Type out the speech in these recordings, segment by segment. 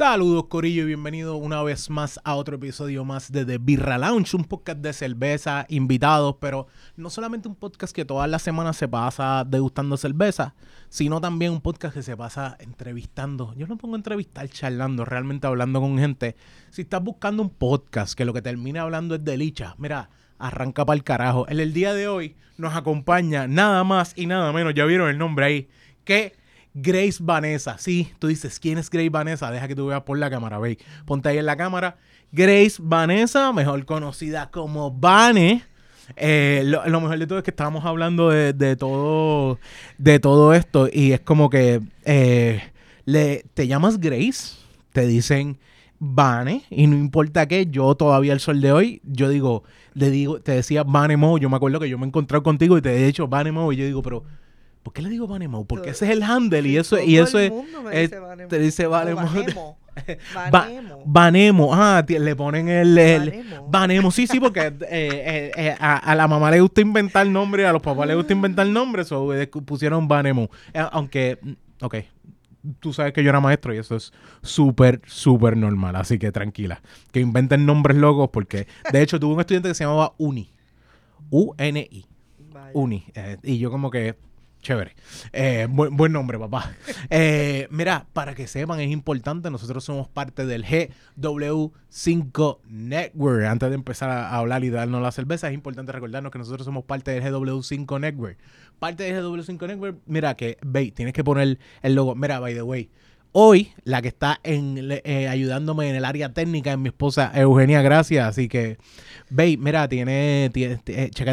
Saludos Corillo y bienvenido una vez más a otro episodio más de The Birra Lounge, un podcast de cerveza, invitados, pero no solamente un podcast que todas las semanas se pasa degustando cerveza, sino también un podcast que se pasa entrevistando. Yo no pongo entrevistar, charlando, realmente hablando con gente. Si estás buscando un podcast que lo que termina hablando es de licha, mira, arranca para el carajo. En el día de hoy nos acompaña nada más y nada menos, ya vieron el nombre ahí, que Grace Vanessa. Sí, tú dices, ¿quién es Grace Vanessa? Deja que tú veas por la cámara, ve. Ponte ahí en la cámara. Grace Vanessa, mejor conocida como Vane. Eh, lo, mejor de todo es que estábamos hablando de, todo de todo esto y es como que eh, le, te llamas Grace, te dicen Vane y no importa qué, yo todavía el sol de hoy, yo digo, le digo, te decía Vane Mo, yo me acuerdo que yo me he encontrado contigo y te he dicho Vane Mo y yo digo, pero ¿Por qué le digo Vanemo? Porque ese es el handle y eso, y eso es. te dice Vanemo. Vanemo. Ah, le ponen el. el Vanemo. Sí, sí, porque eh, eh, eh, a, la mamá le gusta inventar nombre, a los papás le gusta inventar nombres, o pusieron Vanemo. aunque. Mm, ok. Tú sabes que yo era maestro y eso es súper, súper normal. Así que tranquila. Que inventen nombres locos porque. De hecho, tuve un estudiante que se llamaba Uni. U-N-I. Uni. y yo, como que Chévere. Eh, buen, nombre, papá. Eh, mira, para que sepan, es importante, nosotros somos parte del GW5 Network. Antes de empezar a hablar y darnos la cerveza, es importante recordarnos que nosotros somos parte del GW5 Network. Parte del GW5 Network, mira que, ve, tienes que poner el logo. Mira, by the way, hoy la que está eh, ayudándome en el área técnica es mi esposa Eugenia Gracias. Así que, ve, mira, tiene, tiene,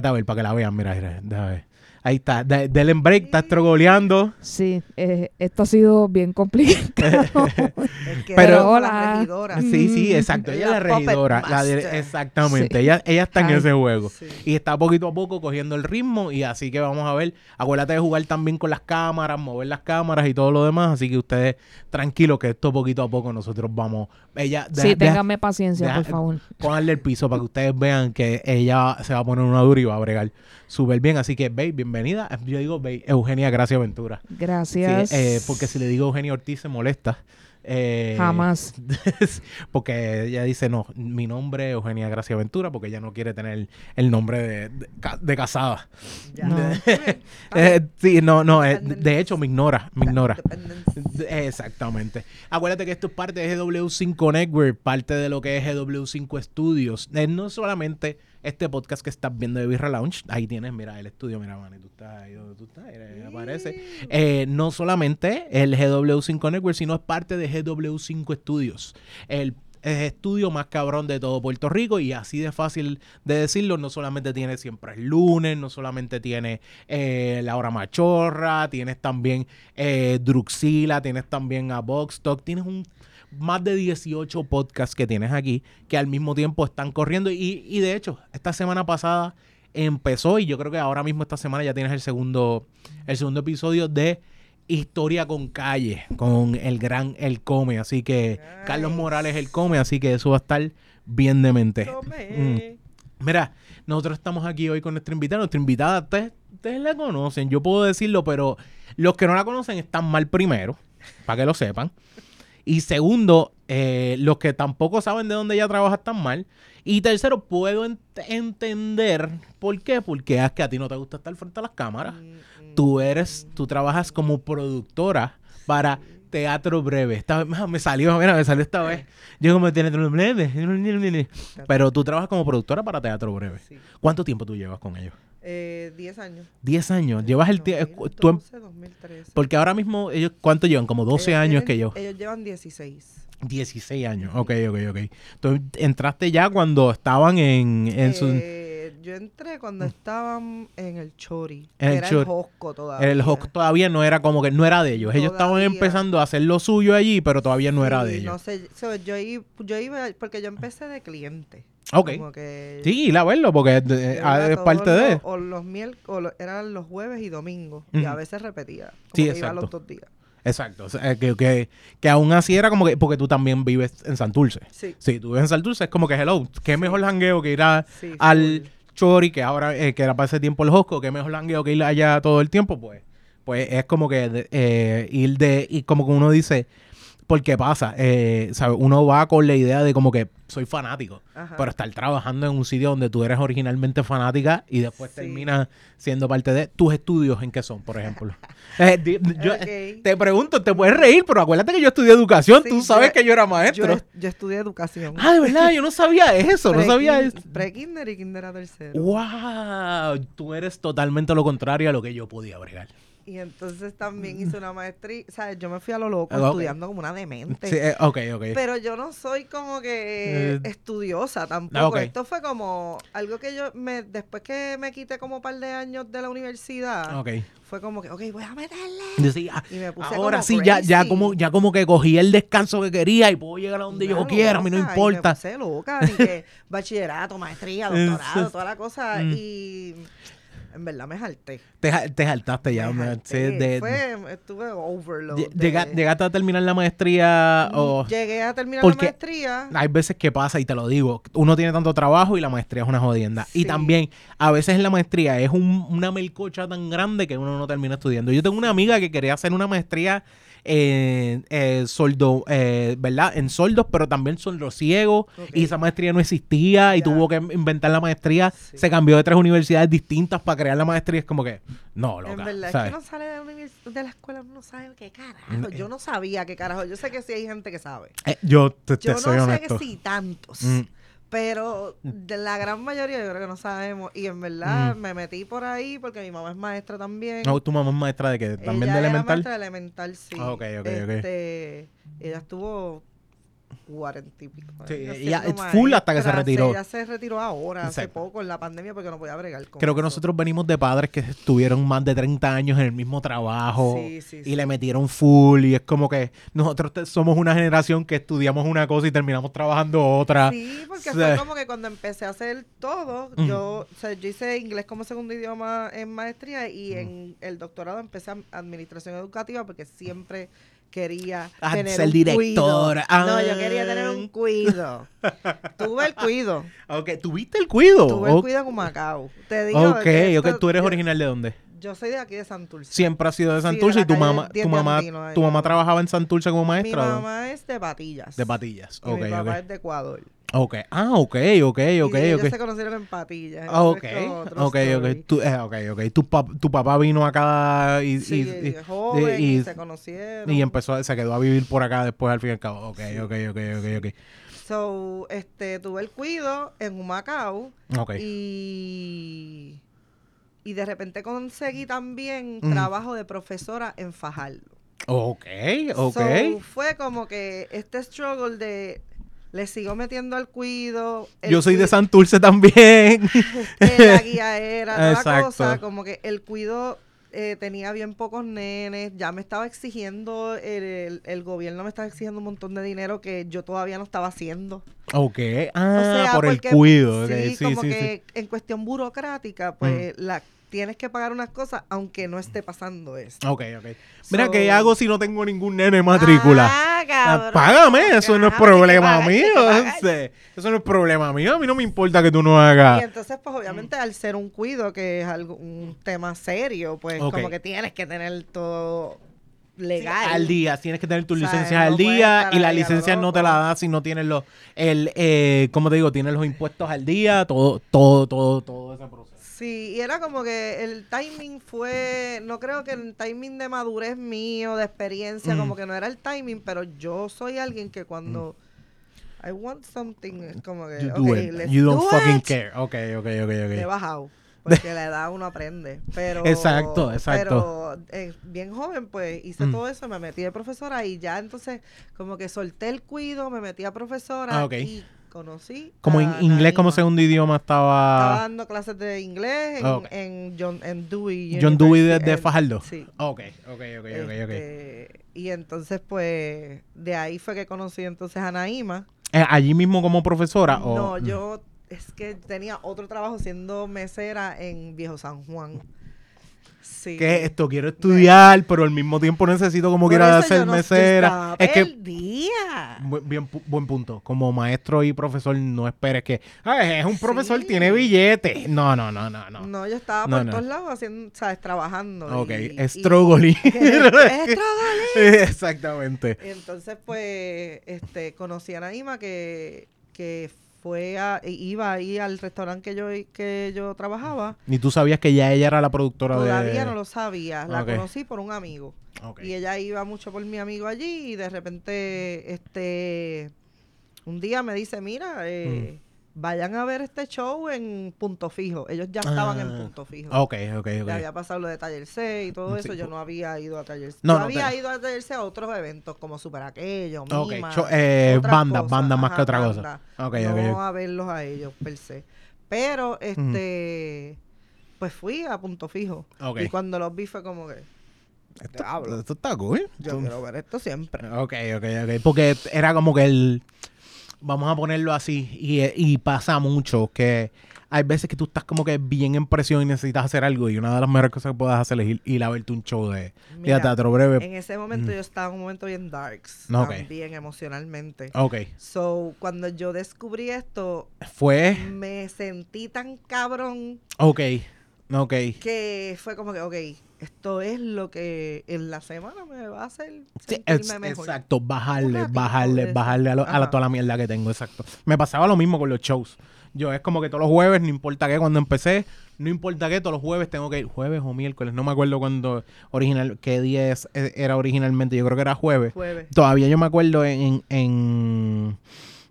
a ver para que la vean. Mira, mira, déjame ver. Ahí está, del break, está estrogoleando. Sí, eh, esto ha sido bien complicado. pero hola. regidora. Sí, sí, exacto. Ella, es la regidora. exactamente. Ella, ella está en ese juego. Y está poquito a poco cogiendo el ritmo. Y así que vamos a ver. Acuérdate de jugar también con las cámaras, mover las cámaras y todo lo demás. Así que ustedes tranquilos que esto poquito a poco nosotros vamos. Ella, sí, ténganme paciencia, por favor. Pónganle el piso para que ustedes vean que ella se va a poner una dura y va a bregar súper bien. Así que, babe, bienvenida. Yo digo, babe, Eugenia Gracia Ventura. Gracias. Eh, porque si le digo Eugenia Ortiz se molesta. Eh, Jamás. porque ella dice, no, mi nombre es Eugenia Gracia Ventura, porque ella no quiere tener el nombre de, casada. Eh, sí, no, no, de hecho me ignora, me ignora. Exactamente. Acuérdate que esto es parte de GW5 Network, parte de lo que es GW5 Studios. no solamente este podcast que estás viendo de Birra Lounge. Ahí tienes, mira, el estudio, mira, man, tú estás ahí donde tú estás, ahí aparece. Eh, no solamente el GW5 Network, sino es parte de GW5 Studios. El estudio más cabrón de todo Puerto Rico y así de fácil de decirlo, no solamente tiene siempre el lunes, no solamente tiene eh, la hora machorra, tienes también eh, Druxila, tienes también a Box Talk, tienes un más de 18 podcasts que tienes aquí que al mismo tiempo están corriendo. Y, de hecho, esta semana pasada empezó y yo creo que ahora mismo esta semana ya tienes el segundo, el segundo episodio de Historia con Calle, con el gran El Come. Así que Carlos Morales El Come, así que eso va a estar bien de mente. Mm. Mira, nosotros estamos aquí hoy con nuestra invitada. Nuestra invitada, ustedes, ustedes la conocen, yo puedo decirlo, pero los que no la conocen están mal primero, para que lo sepan. Y segundo, eh, los que tampoco saben de dónde ella trabaja están mal. Y tercero, puedo entender por qué. Porque es que a ti no te gusta estar frente a las cámaras. Mm, tú eres, tú trabajas como productora para teatro breve. Esta vez me salió, mira, me salió esta vez. Yo como teatro breve. Pero tú trabajas como productora para teatro breve. ¿Cuánto tiempo tú llevas con ellos? Eh, 10 años. 10 años. Llevas el tiempo. 2013. Porque ahora mismo, ellos ¿cuánto llevan? Como 12 años que yo. Ellos llevan 16. 16 años. Ok, ok, ok. Entonces, entraste ya cuando estaban en, en su eh, yo entré cuando estaban en el Chori. era el Josco todavía. El Josco todavía no era como que no era de ellos. Ellos estaban empezando a hacer lo suyo allí, pero todavía no era de ellos. No sé, yo, yo iba, porque yo empecé de cliente. Ok. sí, la verlo, porque es, parte de. O los miércoles, eran los jueves y domingos. Y a veces repetía. Como sí, que Iba los dos días. Exacto. que, que, que, aún así era como que. Porque tú también vives en Santurce. Sí. Sí, tú vives en Santurce, es como que hello. Qué mejor jangueo que ir a, al Chori, que ahora eh, que era para ese tiempo el Josco. Qué mejor jangueo que ir allá todo el tiempo, pues. Pues es como que eh, ir de. Y como que uno dice Porque pasa, eh, ¿sabes? Uno va con la idea de como que soy fanático, pero estar trabajando en un sitio donde tú eres originalmente fanática y después terminas siendo parte de tus estudios, ¿en qué son, por ejemplo? Eh, yo, Te pregunto, te puedes reír, pero acuérdate que yo estudié educación, tú sabes que yo era maestro. Yo, estudié educación. Ah, de verdad, yo no sabía eso, no sabía eso. Pre-kinder y kinder a tercero. ¡Wow! Tú eres totalmente lo contrario a lo que yo podía bregar. Y entonces también hice una maestría, o sea, yo me fui a lo loco estudiando como una demente. Sí, eh, ok, ok. Pero yo no soy como que eh, estudiosa tampoco. Esto fue como algo que yo, me después que me quité como un par de años de la universidad, fue como que, ok, voy a meterle. y me puse ahora sí, ya, ya, como, ya como que cogí el descanso que quería y puedo llegar a donde yo quiera, a mí no importa. Y me puse loca, que bachillerato, maestría, doctorado, toda la cosa. Mm. Y en verdad me jalté. Te, te jaltaste ya. Me de, fue, estuve overload. ¿Llegaste a terminar la maestría? O... Llegué a terminar la maestría. Hay veces que pasa, y te lo digo, uno tiene tanto trabajo y la maestría es una jodienda. Y también, a veces en la maestría es una melcocha tan grande que uno no termina estudiando. Yo tengo una amiga que quería hacer una maestría en eh, soldo, eh, ¿verdad? En soldos, pero también soldo ciego. Y esa maestría no existía y tuvo que inventar la maestría. Se cambió de tres universidades distintas para crear la maestría. Es como que, no, loca. En verdad, es que no sale de, la escuela, no sabe qué carajo. Mm, yo no sabía qué carajo. Yo sé que sí hay gente que sabe. Eh, yo te, yo no sé que sí, tantos. Mm. Pero de la gran mayoría yo creo que no sabemos. Y en verdad mm. me metí por ahí porque mi mamá es maestra también. No, tu mamá es maestra de qué? ¿También de elemental? maestra de elemental, sí. Ah, ok, ok, este, Ella estuvo cuarenta y pico. Sí, ella es full hasta que se retiró. Ella se retiró ahora, hace poco, en la pandemia, porque no podía bregar con Creo que nosotros venimos de padres que estuvieron más de 30 años en el mismo trabajo y le metieron full y es como que nosotros somos una generación que estudiamos una cosa y terminamos trabajando otra. Sí, porque fue como que cuando empecé a hacer todo, yo, o sea, yo hice inglés como segundo idioma en maestría y en el doctorado empecé administración educativa porque siempre quería ah, tener ser un directora. no, yo quería tener un ah. cuido. Tuve el cuido. Ok, ¿tuviste el cuido? Tuve el cuido en Macao. Te digo ok, ok. ¿Tú eres original de dónde? Yo soy de aquí de Santurce. Siempre has sido de Santurce y tu mamá, tu mamá, tu mamá trabajaba en Santurce como maestra. Mi mamá es de Patillas. De Patillas, ok. mi papá es de Ecuador. Ok, ah, ok, ok, ok, y ellos se conocieron en Patillas. Ah, ok, ok, ok. Tu, eh, ok, ok. Tu, tu, papá vino acá y, sí, y, joven, y, se conocieron. Y empezó, se quedó a vivir por acá después al fin y al cabo. Ok, ok, ok, ok, ok. So, este, tuve el cuido en Humacao. Ok. Y y de repente conseguí también trabajo de profesora en Fajardo. Ok, ok. So, fue como que este struggle de le sigo metiendo al cuido. Yo soy de Santurce también. la guía era la cosa, como que el cuido eh, tenía bien pocos nenes, ya me estaba exigiendo, el, el, gobierno me estaba exigiendo un montón de dinero que yo todavía no estaba haciendo. Ok, ah, por el cuido. Sí, como que en cuestión burocrática, pues mm. la tienes que pagar unas cosas aunque no esté pasando eso. Ok, ok. Mira, ¿qué hago si no tengo ningún nene en matrícula? Ah, cabrón. Págame, eso no es problema mío. Eso no es problema mío. A mí no me importa que tú no hagas. Y entonces, pues obviamente, al ser un cuido, que es algo, un tema serio, pues como que tienes que tener todo legal. al día, tienes que tener tu licencia al día y la licencia no te la da si no tienes los, el, eh, ¿cómo te digo? Tienes los impuestos al día, todo, todo, todo, todo ese proceso. Sí, y era como que el timing fue, no creo que el timing de madurez mío, de experiencia, como que no era el timing, pero yo soy alguien que cuando I want something, como que, you okay, let's You don't fucking care. Ok, ok, ok, ok. he bajado. Porque la edad uno aprende. Pero, exacto, exacto. Pero eh, bien joven, pues hice mm. todo eso, me metí de profesora y ya entonces como que solté el cuido, me metí a profesora ah, y conocí. Como en inglés como segundo idioma estaba. Estaba dando clases de inglés en, John en Dewey. John Dewey de, Fajardo. Sí. ok, ok, ok, ok, este, Y entonces, pues, de ahí fue que conocí entonces a Naima. Eh, ¿Allí mismo como profesora? No, yo es que tenía otro trabajo siendo mesera en Viejo San Juan. Sí. ¿Qué es esto? Quiero estudiar, pero al mismo tiempo necesito como quiera no- yo mesera. Es que. Bu- Bien, buen punto. Como maestro y profesor, no esperes que "Ay, es un profesor, Sí. tiene billete. No, no, no, no, no. No, yo estaba No, por no. todos lados haciendo, ¿sabes? Trabajando. ok. Struggling. Exactamente. Entonces, pues, este, conocí a Naima que, que fue a, e iba ahí al restaurante que yo, que yo trabajaba. Ni tú sabías que ya ella era la productora Todavía de. no lo sabía. La conocí por un amigo. Y ella iba mucho por mi amigo allí y de repente, este, un día me dice, mira, eh, Mm. Vayan a ver este show en Punto Fijo. Ellos ya estaban en Ah, Punto Fijo. Ok, ok, Le ok. había pasado lo de Taller C y todo Sí, eso. Yo no había ido a Taller C. No, yo no, había te- ido a Taller C a otros eventos como Super Aquello, Ok, Mima, cho- eh, otras bandas, cosas. bandas más Ajá, que otra cosa. bandas. Ok, no a verlos a ellos per se. Pero, este, pues fui a Punto Fijo. Ok. Y cuando los vi fue como que, Esto, esto está cool. yo Tú- quiero ver esto siempre. Ok, ok, ok. Porque era como que el. Vamos a ponerlo así. Y, y pasa mucho que hay veces que tú estás como que bien en presión y necesitas hacer algo. Y una de las mejores cosas que puedes hacer es ir, ir a verte un show de, de Mira, teatro breve. En ese momento Mm. yo estaba en un momento bien darks. Ok. También emocionalmente. Ok. So, cuando yo descubrí esto, Fue. me sentí tan cabrón Ok. Ok. que fue como que, ok, esto es lo que en la semana me va a hacer Sí, es- mejor. exacto, bajarle, ratito bajarle, bajarle a, lo- a la, Ajá. toda la mierda que tengo, exacto. Me pasaba lo mismo con los shows. Yo es como que todos los jueves, no importa qué, cuando empecé, no importa qué, todos los jueves tengo que ir, jueves o miércoles, no me acuerdo cuándo original, qué día es- eh, era originalmente, yo creo que era jueves. Jueves. Todavía yo me acuerdo en, en-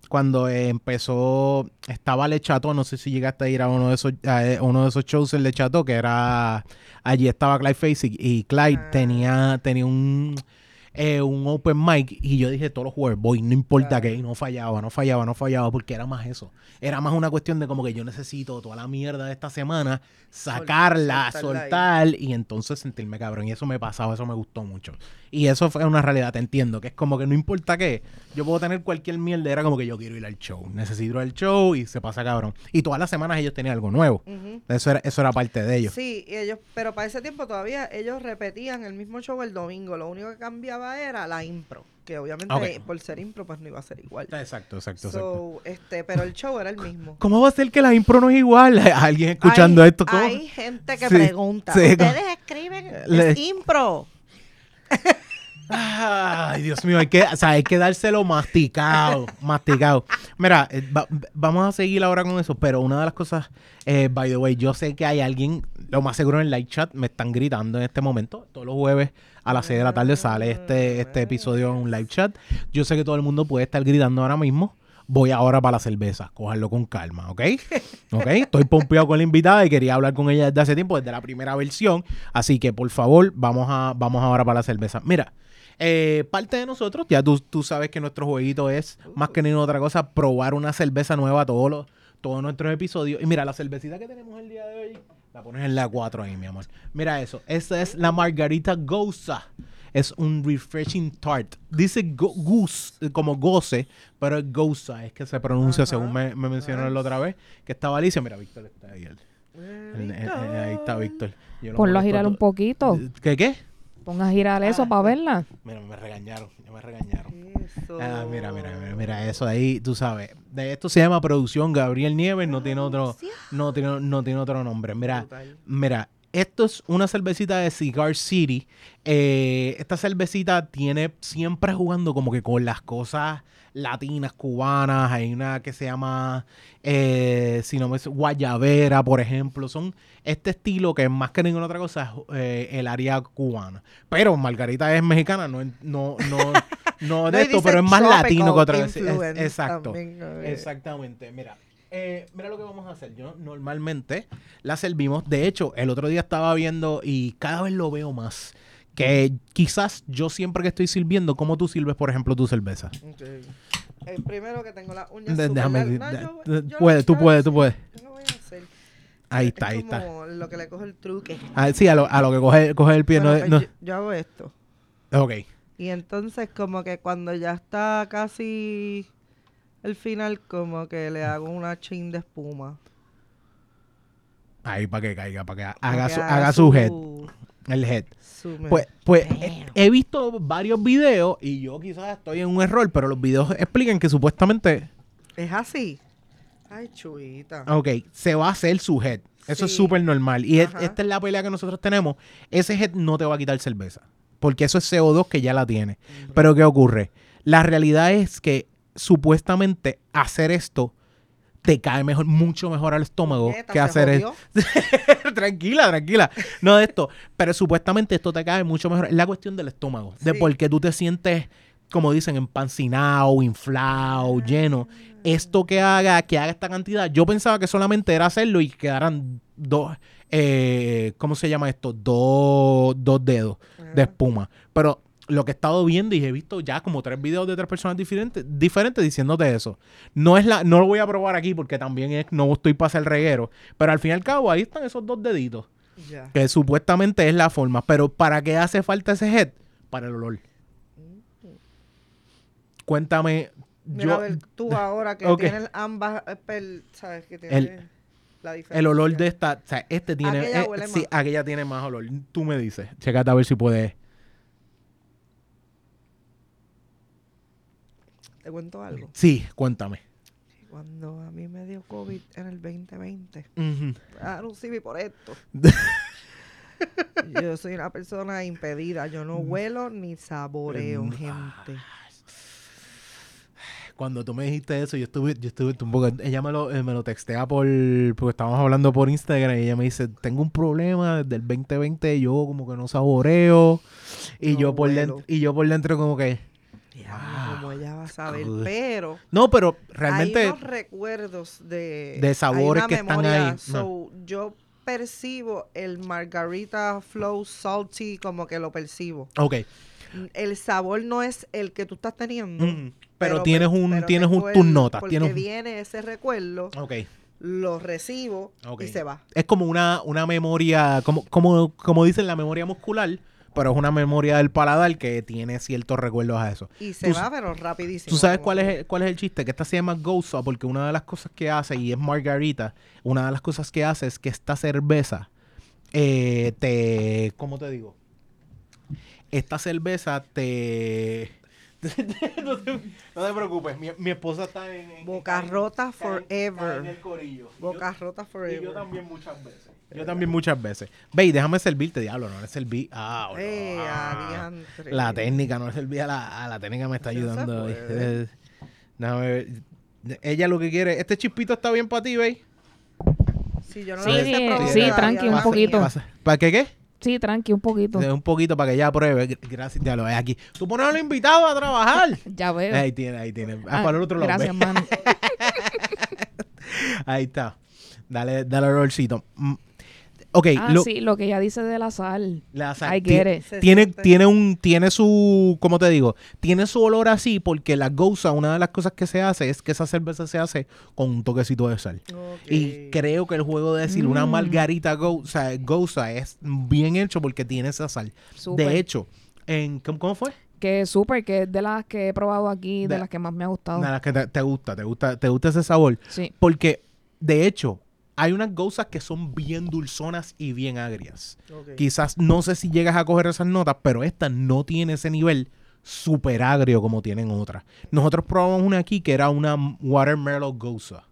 cuando eh, empezó, estaba Le Chateau, no sé si llegaste a ir a uno de esos, a eh, uno de esos shows en Le Chateau, que era, allí estaba Clyde Face y, Clyde Ah. tenía, tenía un, eh, un open mic y yo dije todos los jueves voy, no importa qué, y no fallaba, no fallaba, no fallaba, porque era más eso. Era más una cuestión de como que yo necesito toda la mierda de esta semana, sacarla, soltarla ahí. soltar y entonces sentirme cabrón. Y eso me pasaba, eso me gustó mucho. Y eso fue una realidad, te entiendo, que es como que no importa qué, yo puedo tener cualquier mierda, era como que yo quiero ir al show, necesito ir al show y se pasa cabrón. Y todas las semanas ellos tenían algo nuevo. Eso era, eso era parte de ellos. Sí, y ellos, pero para ese tiempo todavía ellos repetían el mismo show el domingo. Lo único que cambiaba era la impro, que obviamente por ser impro pues no iba a ser igual. Exacto, exacto, exacto. So, este, pero el show era el mismo. ¿Cómo va a ser que la impro no es igual? Alguien escuchando hay, esto, ¿cómo? Hay gente que Sí, pregunta, sí, ¿ustedes escriben Le- es impro? Ay, Dios mío, hay que, o sea, que dárselo masticado, masticado. Mira, eh, va- vamos a seguir ahora con eso, pero una de las cosas, eh, by the way, yo sé que hay alguien, lo más seguro en el live chat me están gritando en este momento. Todos los jueves a las 6 de la tarde sale este, este episodio en un live chat. Yo sé que todo el mundo puede estar gritando ahora mismo. Voy ahora para la cerveza, cójanlo con calma, ¿ok? ¿Ok? Estoy pompeado con la invitada y quería hablar con ella desde hace tiempo, desde la primera versión. Así que, por favor, vamos, a, vamos ahora para la cerveza. Mira, eh, parte de nosotros, ya tú, tú sabes que nuestro jueguito es, más que ninguna otra cosa, probar una cerveza nueva todos los todos nuestros episodios. Y mira, la cervecita que tenemos el día de hoy, la pones en la 4 ahí, mi amor. Mira eso, esta es la Margarita Goza. Es un refreshing tart. Dice go- goose, eh, como goce, pero es goza, es que se pronuncia Ajá, según me, me mencionaron la otra vez, que estaba Alicia. Mira, Víctor está ahí. el- el- el- el- ahí está Víctor. Yo lo Ponlo a girar un to- poquito. ¿Qué qué? Pon a girar eso Ah. para verla. Mira, me regañaron, ya me regañaron. Eso. Ah, mira, mira, mira, mira, eso ahí, tú sabes. De esto se llama producción Gabriel Nieves, no tiene otro, no tiene, no tiene otro nombre. Mira, mira, esto es una cervecita de Cigar City. Eh, esta cervecita tiene siempre jugando como que con las cosas latinas, cubanas. Hay una que se llama, eh, si no me guayabera, por ejemplo. Son este estilo que más que ninguna otra cosa es eh, el área cubana. Pero Margarita es mexicana, no, no, no, no de No, esto, pero es más latino que otra vez. Es- exacto. también. Exactamente, mira. Eh, mira lo que vamos a hacer. Yo normalmente la servimos. De hecho, el otro día estaba viendo y cada vez lo veo más. Que quizás yo siempre que estoy sirviendo, ¿cómo tú sirves, por ejemplo, tu cerveza? Ok. El primero que tengo las uñas De- déjame No, yo- yo puedes, lo tú puedes, tú puedes. Yo lo voy a hacer. Ahí Es está, ahí está. como lo que le coge el truque. Ah, sí, a lo, a lo que coge, coge el pie. Bueno, no- no- yo, yo hago esto. Ok. Y entonces como que cuando ya está casi el final, como que le hago una chin de espuma. Ahí para que caiga, para que Para haga, que su, haga su head. El head. su- Pues, pues he, he visto varios videos y yo quizás estoy en un error, pero los videos explican que supuestamente, Es así. Ay, chuita. ok, se va a hacer su head. Eso es súper normal. Y es- esta es la pelea que nosotros tenemos. Ese head no te va a quitar cerveza. Porque eso es CO2 que ya la tiene. Pero ¿qué ocurre? La realidad es que supuestamente hacer esto te cae mejor, mucho mejor al estómago que hacer esto. tranquila, tranquila. No de esto. Pero supuestamente esto te cae mucho mejor. Es la cuestión del estómago. De por qué tú te sientes, como dicen, empancinado, inflado, lleno. Esto que haga, que haga esta cantidad. Yo pensaba que solamente era hacerlo y quedaran dos, eh, ¿cómo se llama esto? Dos, dos dedos de espuma. Pero lo que he estado viendo y he visto ya como tres videos de tres personas diferentes, diferentes diciéndote eso. No es la, no lo voy a probar aquí porque también es, no estoy para hacer reguero. Pero al fin y al cabo, ahí están esos dos deditos. Ya. Que supuestamente es la forma. Pero ¿para qué hace falta ese head? Para el olor. Cuéntame. Mira, yo, a ver, tú ahora que Ok. tienes ambas, eh, ¿sabes? Que tienes El- la diferencia. el olor de esta. O sea, este tiene. Aquella eh, sí, aquella tiene más olor. Tú me dices. Checate a ver si puedes. Te cuento algo. Sí, cuéntame. Cuando a mí me dio COVID en el 2020, Ujú. ah, no sí, por esto. yo soy una persona impedida. Yo no huelo ni saboreo, Mm, gente. Cuando tú me dijiste eso, yo estuve, yo estuve un poco. Ella me lo, eh, me lo textea por. Porque estábamos hablando por Instagram y ella me dice: Tengo un problema desde el 2020. Yo como que no saboreo. Y, No yo, por huelo. dentro, y yo por dentro, como que. Ella va a saber. Ugh. Pero No, pero hay realmente. unos recuerdos de, de hay sabores que están memoria, ahí. so, yo percibo el margarita flow salty como que lo percibo. Ok. El sabor no es el que tú estás teniendo. Mm, pero, tienes un, pero tienes un, tus notas. Porque Tienes, viene ese recuerdo, ok. lo recibo y se va. Es como una, una memoria, como, como, como dicen la memoria muscular, pero es una memoria del paladar que tiene ciertos recuerdos a eso. Y se Tú- va, pero rapidísimo. ¿Tú sabes cuál es, el, cuál es el chiste? Que esta se llama Goza porque una de las cosas que hace, y es Margarita, una de las cosas que hace es que esta cerveza eh, te... ¿Cómo te digo? Esta cerveza te... no, te no te preocupes, mi, mi esposa está en... en- Boca rota está en- está forever. en el corillo. Boca yo- rota y yo forever. también muchas veces. Yo también muchas veces. Ve, y déjame servirte, diablo, no le serví. Ah, no. Ah. La técnica, no le serví a la, a la técnica, me está ayudando. Eh, Déjame ver. Ella lo que quiere. Este chispito está bien para ti, ¿veis? Sí, yo no Sí, lo sí, probado sí, tranqui, un poquito. ¿Para qué qué? Sí, tranqui, un poquito. Un poquito para que ella pruebe. Gr- Gracias, ya lo ves aquí. Tú pones a los invitados a trabajar. Ya veo. Ahí tiene, ahí tiene. Ah, Ah, para el otro lado. Gracias, ve. mano. Ahí está. Dale, dale olorcito. Ok, Ah, lo, sí, lo que ella dice de la sal. la sal- tiene, siente. tiene un, tiene su, ¿cómo te digo? Tiene su olor así porque la goza, una de las cosas que se hace es que esa cerveza se hace con un toquecito de sal. Y creo que el juego de decir una Mm. margarita goza, goza es bien hecho porque tiene esa sal. De hecho, en, ¿cómo, cómo fue? Que es súper, que es de las que he probado aquí, de, De- las que más me ha gustado. De las que te, te gusta, te gusta, te gusta ese sabor. Sí. Porque, de hecho, hay unas gozas que son bien dulzonas y bien agrias. Quizás no sé si llegas a coger esas notas, pero esta no tiene ese nivel super agrio como tienen otras. Nosotros probamos una aquí que era una watermelon goza.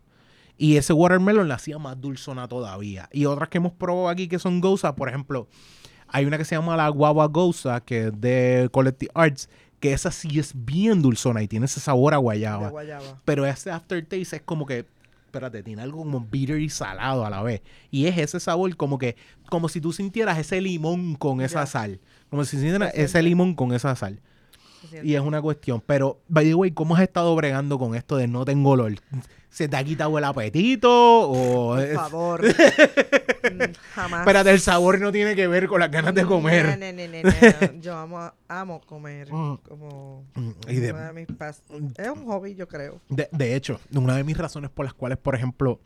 Y ese watermelon la hacía más dulzona todavía. Y otras que hemos probado aquí que son goza, por ejemplo, hay una que se llama la guava goza, que es de Collective Arts, que esa sí es bien dulzona y tiene ese sabor a guayaba. Pero ese aftertaste es como que, espérate, tiene algo como bitter y salado a la vez. Y es ese sabor como que, como si tú sintieras ese limón con esa sal. Como si sintieras Se ese limón con esa sal. Y es una cuestión. Pero, by the way, ¿cómo has estado bregando con esto de no tengo olor? ¿Se te ha quitado el apetito? O Por favor. Mm, Jamás. Espérate, el sabor no tiene que ver con las ganas de comer. No, no, no. Yo amo, amo comer. Mm. Como Mm, y de- una de mis Es un hobby, yo creo. De, de hecho, una de mis razones por las cuales, por ejemplo,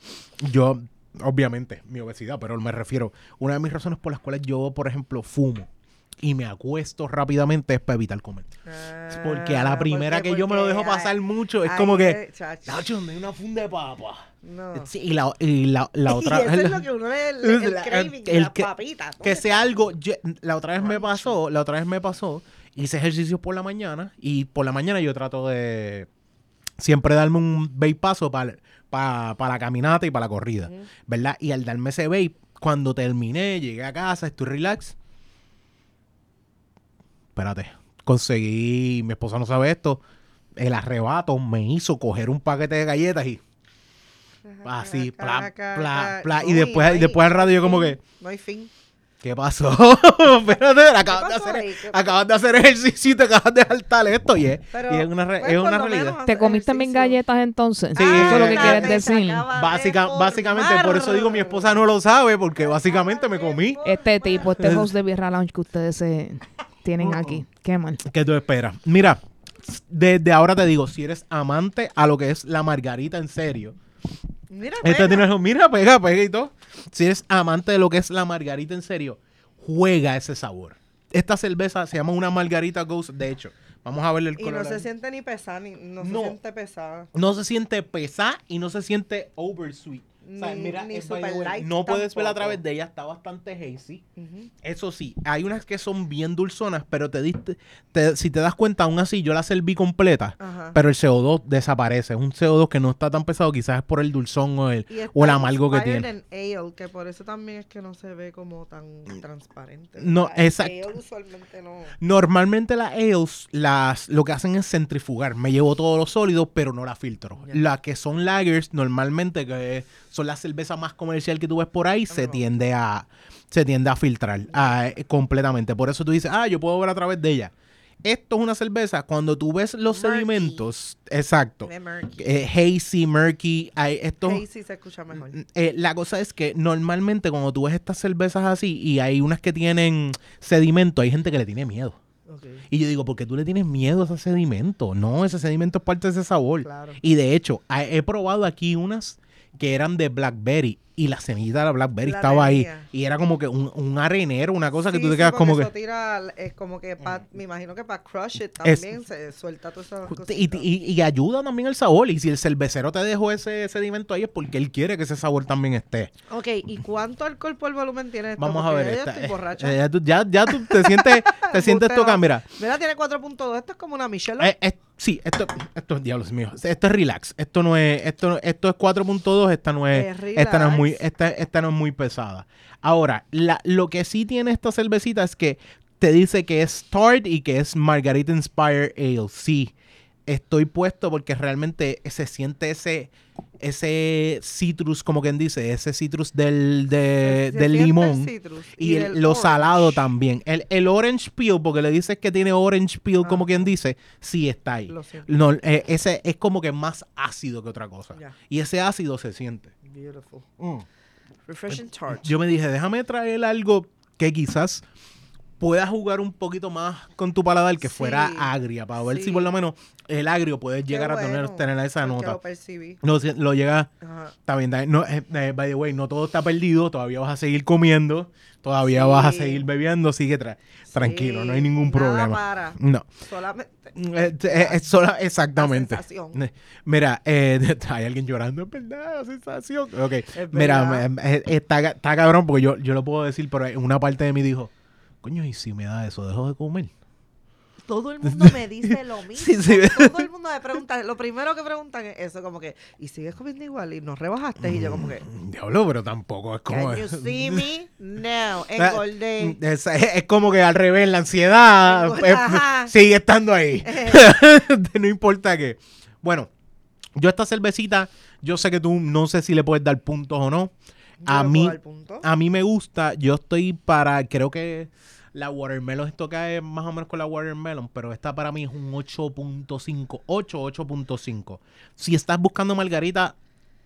yo, obviamente, mi obesidad, pero me refiero, una de mis razones por las cuales yo, por ejemplo, fumo y me acuesto rápidamente es para evitar comer. Ah, Porque a la primera porque- que yo me lo dejo pasar ay, mucho, es ay, como que, chacho, Nacho, ¿dónde hay una funda de papa? no. Sí, y la, y la, la otra... y eso es lo que uno el, craving, el las que- papitas. que ¿dónde sea algo, yo- la otra vez me pasó, la otra vez me pasó, hice ejercicio por la mañana y por la mañana yo trato de siempre darme un vape paso para la caminata y para la corrida. ¿verdad? Y al darme ese vape, cuando terminé, llegué a casa, estoy relax. Espérate, conseguí, mi esposa no sabe esto, el arrebato me hizo coger un paquete de galletas y así, pla, pla, pla, y después, no y después al hay yo como que, No hay fin. ¿Qué pasó? Espérate, acabas de, pasó hacer, acabas de hacer ejercicio y te acabas de saltar esto y es, Pero, y es una, re- pues, es una realidad. ¿Te comiste mis ejercicio. galletas entonces? Sí, Eso es lo que Ah, quieres decir. de Básica, básicamente, por eso digo, mi esposa no lo sabe, porque básicamente me comí. Este tipo, este host de Birra Lounge que ustedes se tienen aquí. Qué mal. ¿Qué tú esperas? Mira, desde ahora te digo, si eres amante a lo que es la margarita en serio, Mira, Este pega. tiene, mira, pega, pega y todo. Si eres amante de lo que es la margarita en serio, juega ese sabor. Esta cerveza se llama una margarita Ghost. De hecho, vamos a verle el Y color. no se siente ni pesada, ni, no, No. se siente pesada. no se siente pesada y no se siente oversweet. Mira, ni eh, super no puedes ver a través de ella, está bastante hazy. Eso sí, hay unas que son bien dulzonas, pero te diste, te- si te das cuenta, aún así yo la serví completa, pero el CO2 desaparece. Es un CO2 que no está tan pesado, quizás es por el dulzón o el, o el amargo que tiene. en ale, que por eso también es que no se ve como tan transparente. No, O sea, el exacto. Ale usualmente no. Normalmente las ales las, lo que hacen es centrifugar. Me llevo todos los sólidos, pero no la filtro. Ya. Las que son lagers, normalmente, que son las cervezas más comercial que tú ves por ahí, se no. tiende a se tiende a filtrar eh, completamente. Por eso tú dices, ah, yo puedo ver a través de ella. Esto es una cerveza, cuando tú ves los Murky. sedimentos, exacto, murky. eh, hazy, murky, hay, esto, Hazy se escucha mejor. eh, la cosa es que normalmente cuando tú ves estas cervezas así y hay unas que tienen sedimento, hay gente que le tiene miedo. Y yo digo, ¿por qué tú le tienes miedo a ese sedimento? No, ese sedimento es parte de ese sabor. Claro. Y de hecho, he he probado aquí unas que eran de blackberry y la semillita de la blackberry La estaba ahí. Y era como que un, un arenero, una cosa que tú te quedas como que... eso tira, es como que pa- me imagino que para crush it también se suelta todas esas Y, cositas. y- y ayuda también el sabor. Y si el cervecero te dejó ese sedimento ahí es porque él quiere que ese sabor también esté. Ok, ¿y cuánto alcohol por volumen tiene esto? Vamos a ver esta. estoy eh, borracha. eh, ya, tú, ya, ya tú te sientes, te sientes Embustero. toca, mira. Mira, tiene 4.2. Esto es como una Michelle. Eh, eh, sí, esto, esto es diablos mío. Esto es relax. Esto no es, esto, esto es 4.2, esta no es, Es esta no es muy, esta, esta no es muy pesada. Ahora, la, lo que sí tiene esta cervecita es que te dice que es Tart y que es Margarita Inspired Ale. Sí, estoy puesto porque realmente se siente ese, ese citrus, como quien dice, ese citrus del, de- del limón. Y, el- lo orange. salado también. El, el orange peel, porque le dices que tiene orange peel, como quien dice, sí está ahí. Lo siento. No, eh, ese es como que más ácido que otra cosa. Y ese ácido se siente. Beautiful. Mm. Refreshing tart. Yo me dije, déjame traer algo que quizás pueda jugar un poquito más con tu paladar, que Sí. fuera agria, para ver si por lo menos el agrio puede Qué llegar a tener, tener esa nota. Lo percibí. No, si- lo llega, Ajá. está bien. No, eh, eh, by the way, no todo está perdido, todavía vas a seguir comiendo, todavía vas a seguir bebiendo, sigue tra- tranquilo, no hay ningún nada problema. para. No. Solamente. Eh, eh, sola- exactamente. La sensación. Eh, Mira, eh, hay alguien llorando, es verdad, la sensación. Ok, mira, eh, está, está cabrón porque yo, yo lo puedo decir, pero una parte de mí dijo, coño, ¿y si me da eso? ¿Dejo de comer? Todo el mundo me dice lo mismo. Sí, sí. Todo el mundo me pregunta, lo primero que preguntan es eso, como que, ¿y sigues comiendo igual? Y nos rebajaste. Y yo como que, Mm, Diablo, pero tampoco es como... ¿Can you see me? No, engordé. Es, es- es como que al revés, la ansiedad eh, Ajá. sigue estando ahí. no importa qué. Bueno, yo esta cervecita, yo sé que tú no sé si le puedes dar puntos o no. A mí, a mí me gusta, yo estoy para, creo que la watermelon, esto cae más o menos con la watermelon, pero esta para mí es un 8.5, 8, 8.5. Si estás buscando margarita,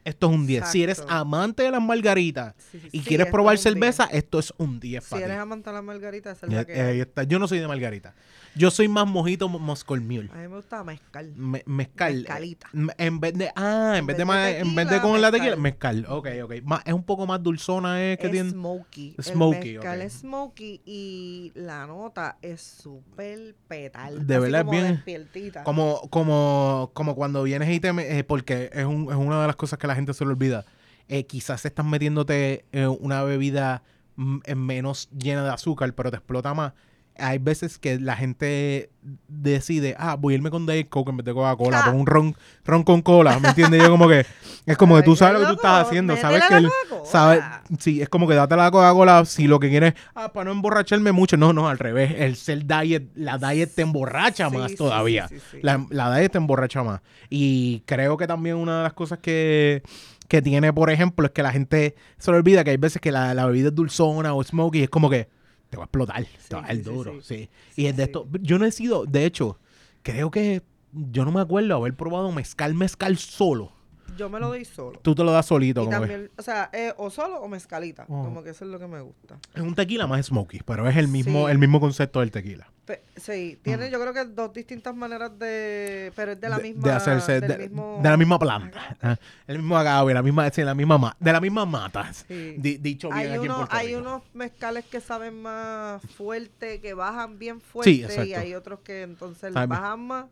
esto es un 10. Si eres amante de las margaritas Sí, sí, y sí, quieres probar es cerveza, esto es un 10 Si para eres ti. amante de la margarita, esa es la que ahí está. Yo no soy de margarita. Yo soy más mojito mo- Moscow Mule. A mí me gusta mezcal. Me- mezcal. Mezcalita. En vez de. Ah, en, En vez de, ma- en vez de con la tequila, mezcal. mezcal. Ok, ok. Más- es un poco más dulzona, ¿eh? Que es tiene. smoky. Smoky, el mezcal es smoky y la nota es súper petal. De verdad, bien- despiertita. Como, como, como cuando vienes y te. eh, porque es, un- es una de las cosas que la gente se le olvida. Eh, quizás estás metiéndote una bebida mm, menos llena de azúcar, pero te explota más. Hay veces que la gente decide, ah, voy a irme con Diet Coke en vez de Coca-Cola, con un ron, ron con cola, ¿me entiendes? Yo como que, es como que tú sabes lo que tú estás haciendo, sabes que sabes, sí, es como que date la Coca-Cola si lo que quieres, ah, para no emborracharme mucho, no, no, al revés, el ser diet, la diet te emborracha Sí, más sí, todavía. sí. La, la diet te emborracha más. Y creo que también una de las cosas que, que tiene, por ejemplo, es que la gente se le olvida que hay veces que la, la bebida es dulzona o smoky es como que te va a explotar, te va a dar sí, sí, duro. sí. Sí. Sí, y es de sí. esto, yo no he sido, de hecho, creo que yo no me acuerdo haber probado mezcal, mezcal solo. Yo me lo doy solo. Tú te lo das solito, Y como también, o sea, eh, o solo o mezcalita. Oh. Como que eso es lo que me gusta. es un tequila más smoky, pero es el mismo, Sí. el mismo concepto del tequila. Pe- sí, tiene yo creo que dos distintas maneras de... Pero es de la de, misma... de hacerse del de, mismo- de la misma planta Ah, el mismo agave la misma sí, la misma ma- de la misma mata Sí. Di- dicho bien Hay, aquí en unos, Puerto hay Rico. unos mezcales que saben más fuerte, que bajan bien fuerte. y hay otros que entonces bajan más,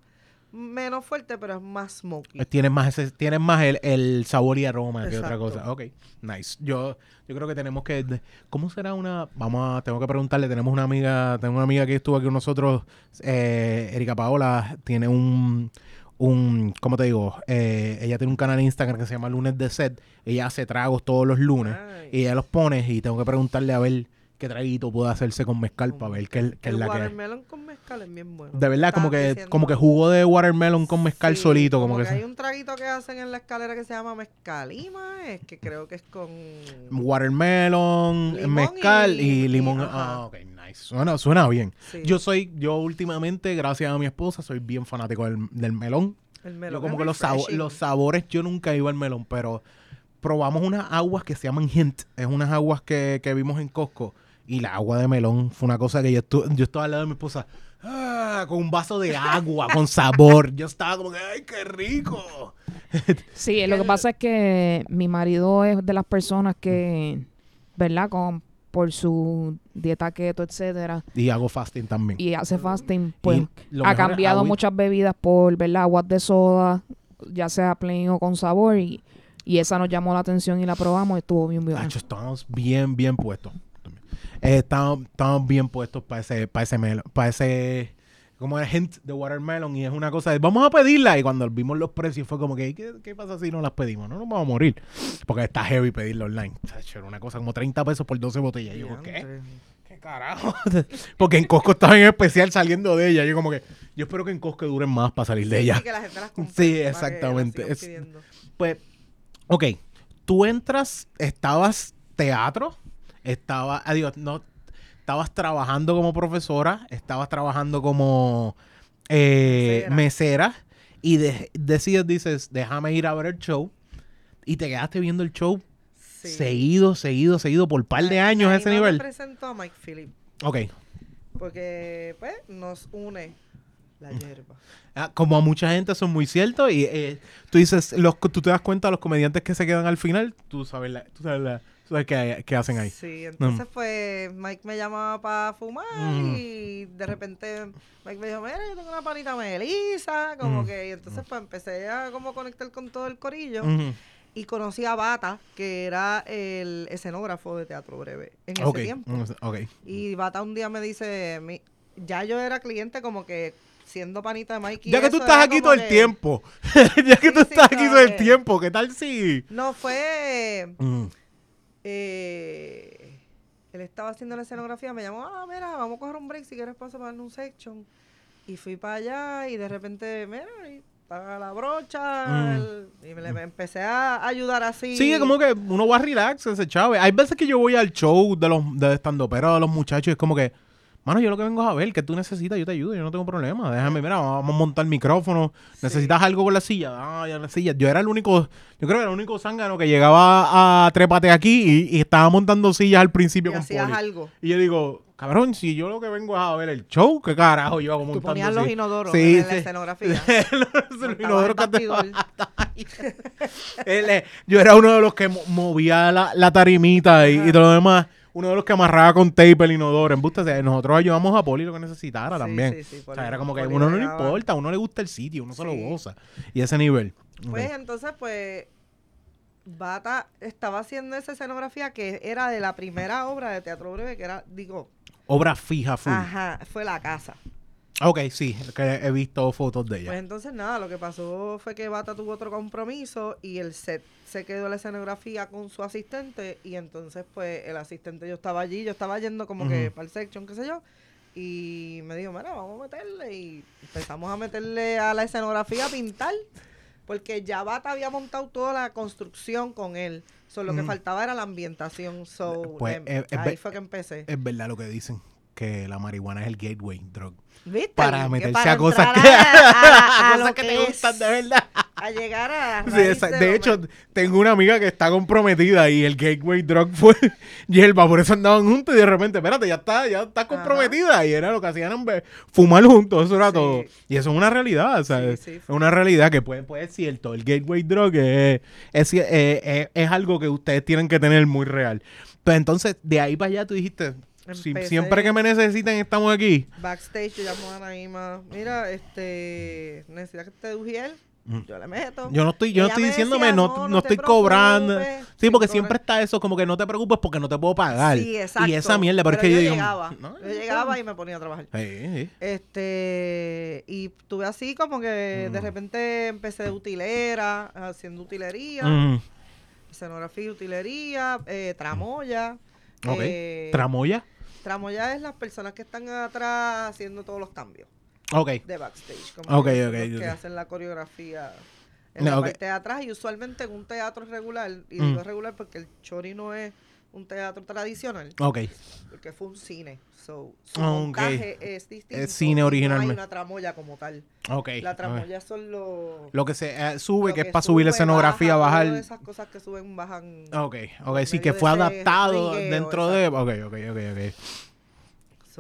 menos fuerte, pero es más smoky. Eh, Tienen más ese, tienen más el, el sabor y aroma que otra cosa. Ok, nice. Yo, yo creo que tenemos que. ¿Cómo será una.? Vamos a. Tengo que preguntarle. Tenemos una amiga. Tengo una amiga que estuvo aquí con nosotros. Eh, Erika Paola. Tiene un. Un. ¿Cómo te digo? Eh, ella tiene un canal en Instagram que se llama Lunes de Set. Ella hace tragos todos los lunes. Y ella los pone. Y tengo que preguntarle a ver qué traguito puede hacerse con mezcal para ver qué, qué es la que. watermelon con mezcal es bien bueno. De verdad, como que, diciendo. como que jugo de watermelon con mezcal Sí, solito. Como, que, hay un traguito que hacen en la escalera que se llama mezcalima, es que creo que es con... watermelon, Limón mezcal y, limón. Ah, ok, nice. Suena, suena bien. Sí, Yo soy, yo últimamente, gracias a mi esposa, soy bien fanático del, del melón. el Yo melón como es que los, sabo- los sabores, yo nunca iba al melón, pero probamos unas aguas que se llaman Hint. Es unas aguas que, que vimos en Costco. Y la agua de melón fue una cosa que yo, estu- yo estaba al lado de mi esposa. ah, con un vaso de agua, con sabor. Yo estaba como que, ¡ay, qué rico! Sí, lo que pasa es que mi marido es de las personas que, ¿verdad? Con, por su dieta keto, etcétera, Y hago fasting también. y hace fasting, pues ha cambiado muchas bebidas por, ¿verdad? Aguas de soda, ya sea plain o con sabor, y, y esa nos llamó la atención y la probamos y estuvo bien bien. Tacho, estábamos bien, bien puestos. Eh, estábamos bien puestos para ese, para ese melón, para ese, como el hint de watermelon. Y es una cosa de, vamos a pedirla. Y cuando vimos los precios fue como que, ¿qué, qué pasa si no las pedimos? No nos vamos a morir. Porque está heavy pedirlo online. Era una cosa como 30 pesos por 12 botellas. Yo, ¿qué? ¿Qué carajo? Porque en Costco estaba en especial saliendo de ella. Yo como que, yo espero que en Costco duren más para salir de ella. Sí, que la gente las Sí, para que las exactamente. Es-. Pues, ok, tú entras, estabas teatro, estaba, adiós, no, estabas trabajando como profesora, estabas trabajando como eh, Mesera. mesera. y de- decides, dices, déjame ir a ver el show y te quedaste viendo el show Sí. seguido, seguido, seguido por par de años a ese me nivel. presento a Mike Phillip Ok, porque pues nos une la hierba. Ah, como a mucha gente son muy ciertos y eh, tú dices, los, tú te das cuenta los comediantes que se quedan al final, tú sabes, la, tú sabes, la, qué, qué hacen ahí. Sí, entonces pues Mike me llamaba para fumar Mm. y de repente Mike me dijo, mira, yo tengo una panita melisa, como Mm. que, y entonces pues empecé a como conectar con todo el corillo y conocí a Bata, que era el escenógrafo de Teatro Breve en ese tiempo. mm, ok. Y Bata un día me dice, mi- ya yo era cliente como que siendo panita de Mike. y Ya que tú estás aquí todo el que- tiempo. ya que Sí, tú sí, estás aquí todo el tiempo. ¿Qué tal si...? No, fue... Mm, eh, él estaba haciendo la escenografía, me llamó, ah, mira, vamos a coger un break si quieres paso para darle un section. Y fui para allá y de repente, mira, y paga la brocha. Mm. el- y me, empecé a ayudar así. Sí, como que uno va a relax, ese chave. Hay veces que yo voy al show de los de stand pero de los muchachos y es como que Mano, yo lo que vengo es a ver, que tú necesitas, yo te ayudo, yo no tengo problema. Déjame, mira, vamos a montar el micrófono. ¿Necesitas algo con la silla? Ah, ya la silla. Yo era el único, yo creo que era el único zángano que llegaba a trépate aquí y, y estaba montando sillas al principio Y con hacías Poli. algo. Y yo digo, cabrón, si yo lo que vengo es a ver el show, ¿qué carajo yo hago Tú montando ponías los inodoros Sí, en la sí. escenografía. Los inodoros que te-. Él, yo era uno de los que mo- movía la, la tarimita y, y todo lo demás. Uno de los que amarraba con tape el inodoro. En busta, o sea, nosotros ayudamos a Poli lo que necesitara Sí, también. sí, sí, o sea, era como que a uno no le importa, a uno le gusta el sitio, uno se lo goza. Y ese nivel. Pues entonces, pues, Bata estaba haciendo esa escenografía que era de la primera obra de teatro breve, que era, digo, Obra fija, full. ajá, fue la casa. Ok, sí, que he visto fotos de ella. Pues entonces nada, lo que pasó fue que Bata tuvo otro compromiso y el set se quedó la escenografía con su asistente y entonces pues el asistente yo estaba allí, yo estaba yendo como que para el section, qué sé yo, y me dijo, mira, vamos a meterle y empezamos a meterle a la escenografía a pintar porque ya Bata había montado toda la construcción con él. Solo que Ujú. faltaba era la ambientación. So, Pues, em, eh, ahí fue que empecé. Es verdad lo que dicen, que la marihuana es el gateway drug. ¿Viste? Para meterse para a cosas que, a- a- a cosas lo que que te es. gustan de verdad. a llegar a Sí, esa- de hecho, tengo una amiga que está comprometida y el gateway drug fue hierba, por eso andaban juntos y de repente, espérate, ya está, ya está comprometida y era lo que hacían fumar juntos, eso era Sí. todo. Y eso es una realidad, o sea, Sí, es sí, es una realidad que puede, puede ser cierto. El gateway drug es, es, eh, eh, es algo que ustedes tienen que tener muy real. Pues entonces, de ahí para allá tú dijiste, Empecé- siempre que me necesiten estamos aquí. backstage yo llamo a Anaíma mira este necesitas que te Ujiel Mm. yo le meto Yo no estoy, yo no estoy me diciéndome, decía, no, "No, estoy cobrando. Sí, porque cobrar". siempre está eso, como que no te preocupes porque no te puedo pagar. sí exacto Y esa mierda, pero, es que yo, digo, llegaba no, yo llegaba y me ponía a trabajar Sí, sí. este y tuve así como que de Mm. repente empecé de utilera haciendo utilería Mm, escenografía utilería eh, tramoya ok. eh, ¿Tramoya? Tramoya es las personas que están atrás haciendo todos los cambios Ok. de backstage. Como Ok, que hacen la coreografía en No, la parte de atrás y usualmente en un teatro regular, y Mm. digo regular porque el Chori no es un teatro tradicional, Ok. porque fue un cine. So, su Ah, ok. montaje es distinto. Es cine y No originalmente. hay una tramoya como tal. Ok. La tramoya son los... Lo que se eh, sube, lo que es para subir la escenografía, baja, bajar. todas esas cosas que suben, bajan. Ok, ok, sí, que fue adaptado dentro de. Ok, ok, ok, ok.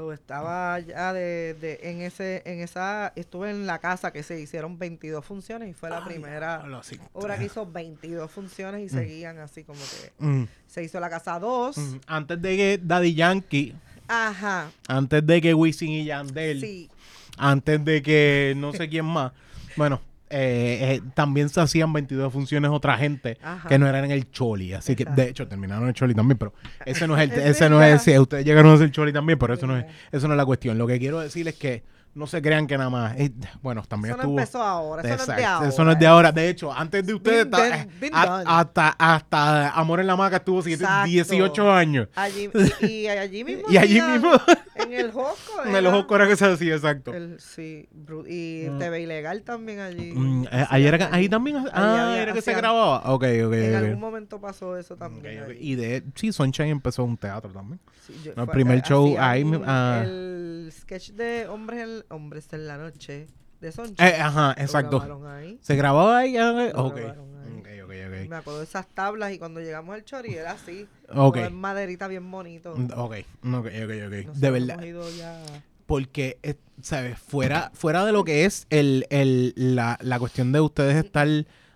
So, estaba ya de, de- en ese en esa estuve en la casa que se hicieron 22 funciones y fue la primera Diablo, sí. obra que hizo 22 funciones y seguían así como que Mm, se hizo la casa 2 mm. Antes de que Daddy Yankee, ajá. Antes de que Wisin y Yandel, sí. Antes de que no sé quién más, bueno, eh, eh, también se hacían 22 funciones otra gente Ajá. que no eran en el Choli. Así que, de hecho, terminaron el Choli también, pero ese no es el, Es ese no es sí, ustedes llegaron a hacer Choli también, pero eso no es, eso no es la cuestión. Lo que quiero decir es que no se crean que nada más, eh, bueno, también eso no estuvo... empezó ahora eso no es de ahora Eso no es de ahora. De hecho, antes de ustedes, Been ta- done- been a- done. hasta, hasta Amor en la Maca estuvo siete- Exacto. 18 años. allí y, y allí mismo Y allí mismo, en el Josco en el ojo era que se hacía, exacto. el- sí y Mm. TV ilegal también allí Mm, eh, ahí, era, allí. ahí también, ah, había- era que se grababa. Ok, ok, en algún momento pasó eso también. Y de sí, Sunshine empezó un teatro también. Sí, yo- No, el primer show ahí ah. El sketch de Hombres en, Hombres en la Noche de Soncha. Eh, ajá, exacto. grabaron ahí. ¿Se grababa ahí? Ah, Lo Ok. grabaron ahí. Ok, ok, ok. Me acuerdo de esas tablas y cuando llegamos al Chori era así. Ok. en maderita bien bonito. Ok, ok, ok, ok. De verdad. ya- Porque, eh, ¿sabes? Fuera, fuera de lo que es el, el, la, la cuestión de ustedes estar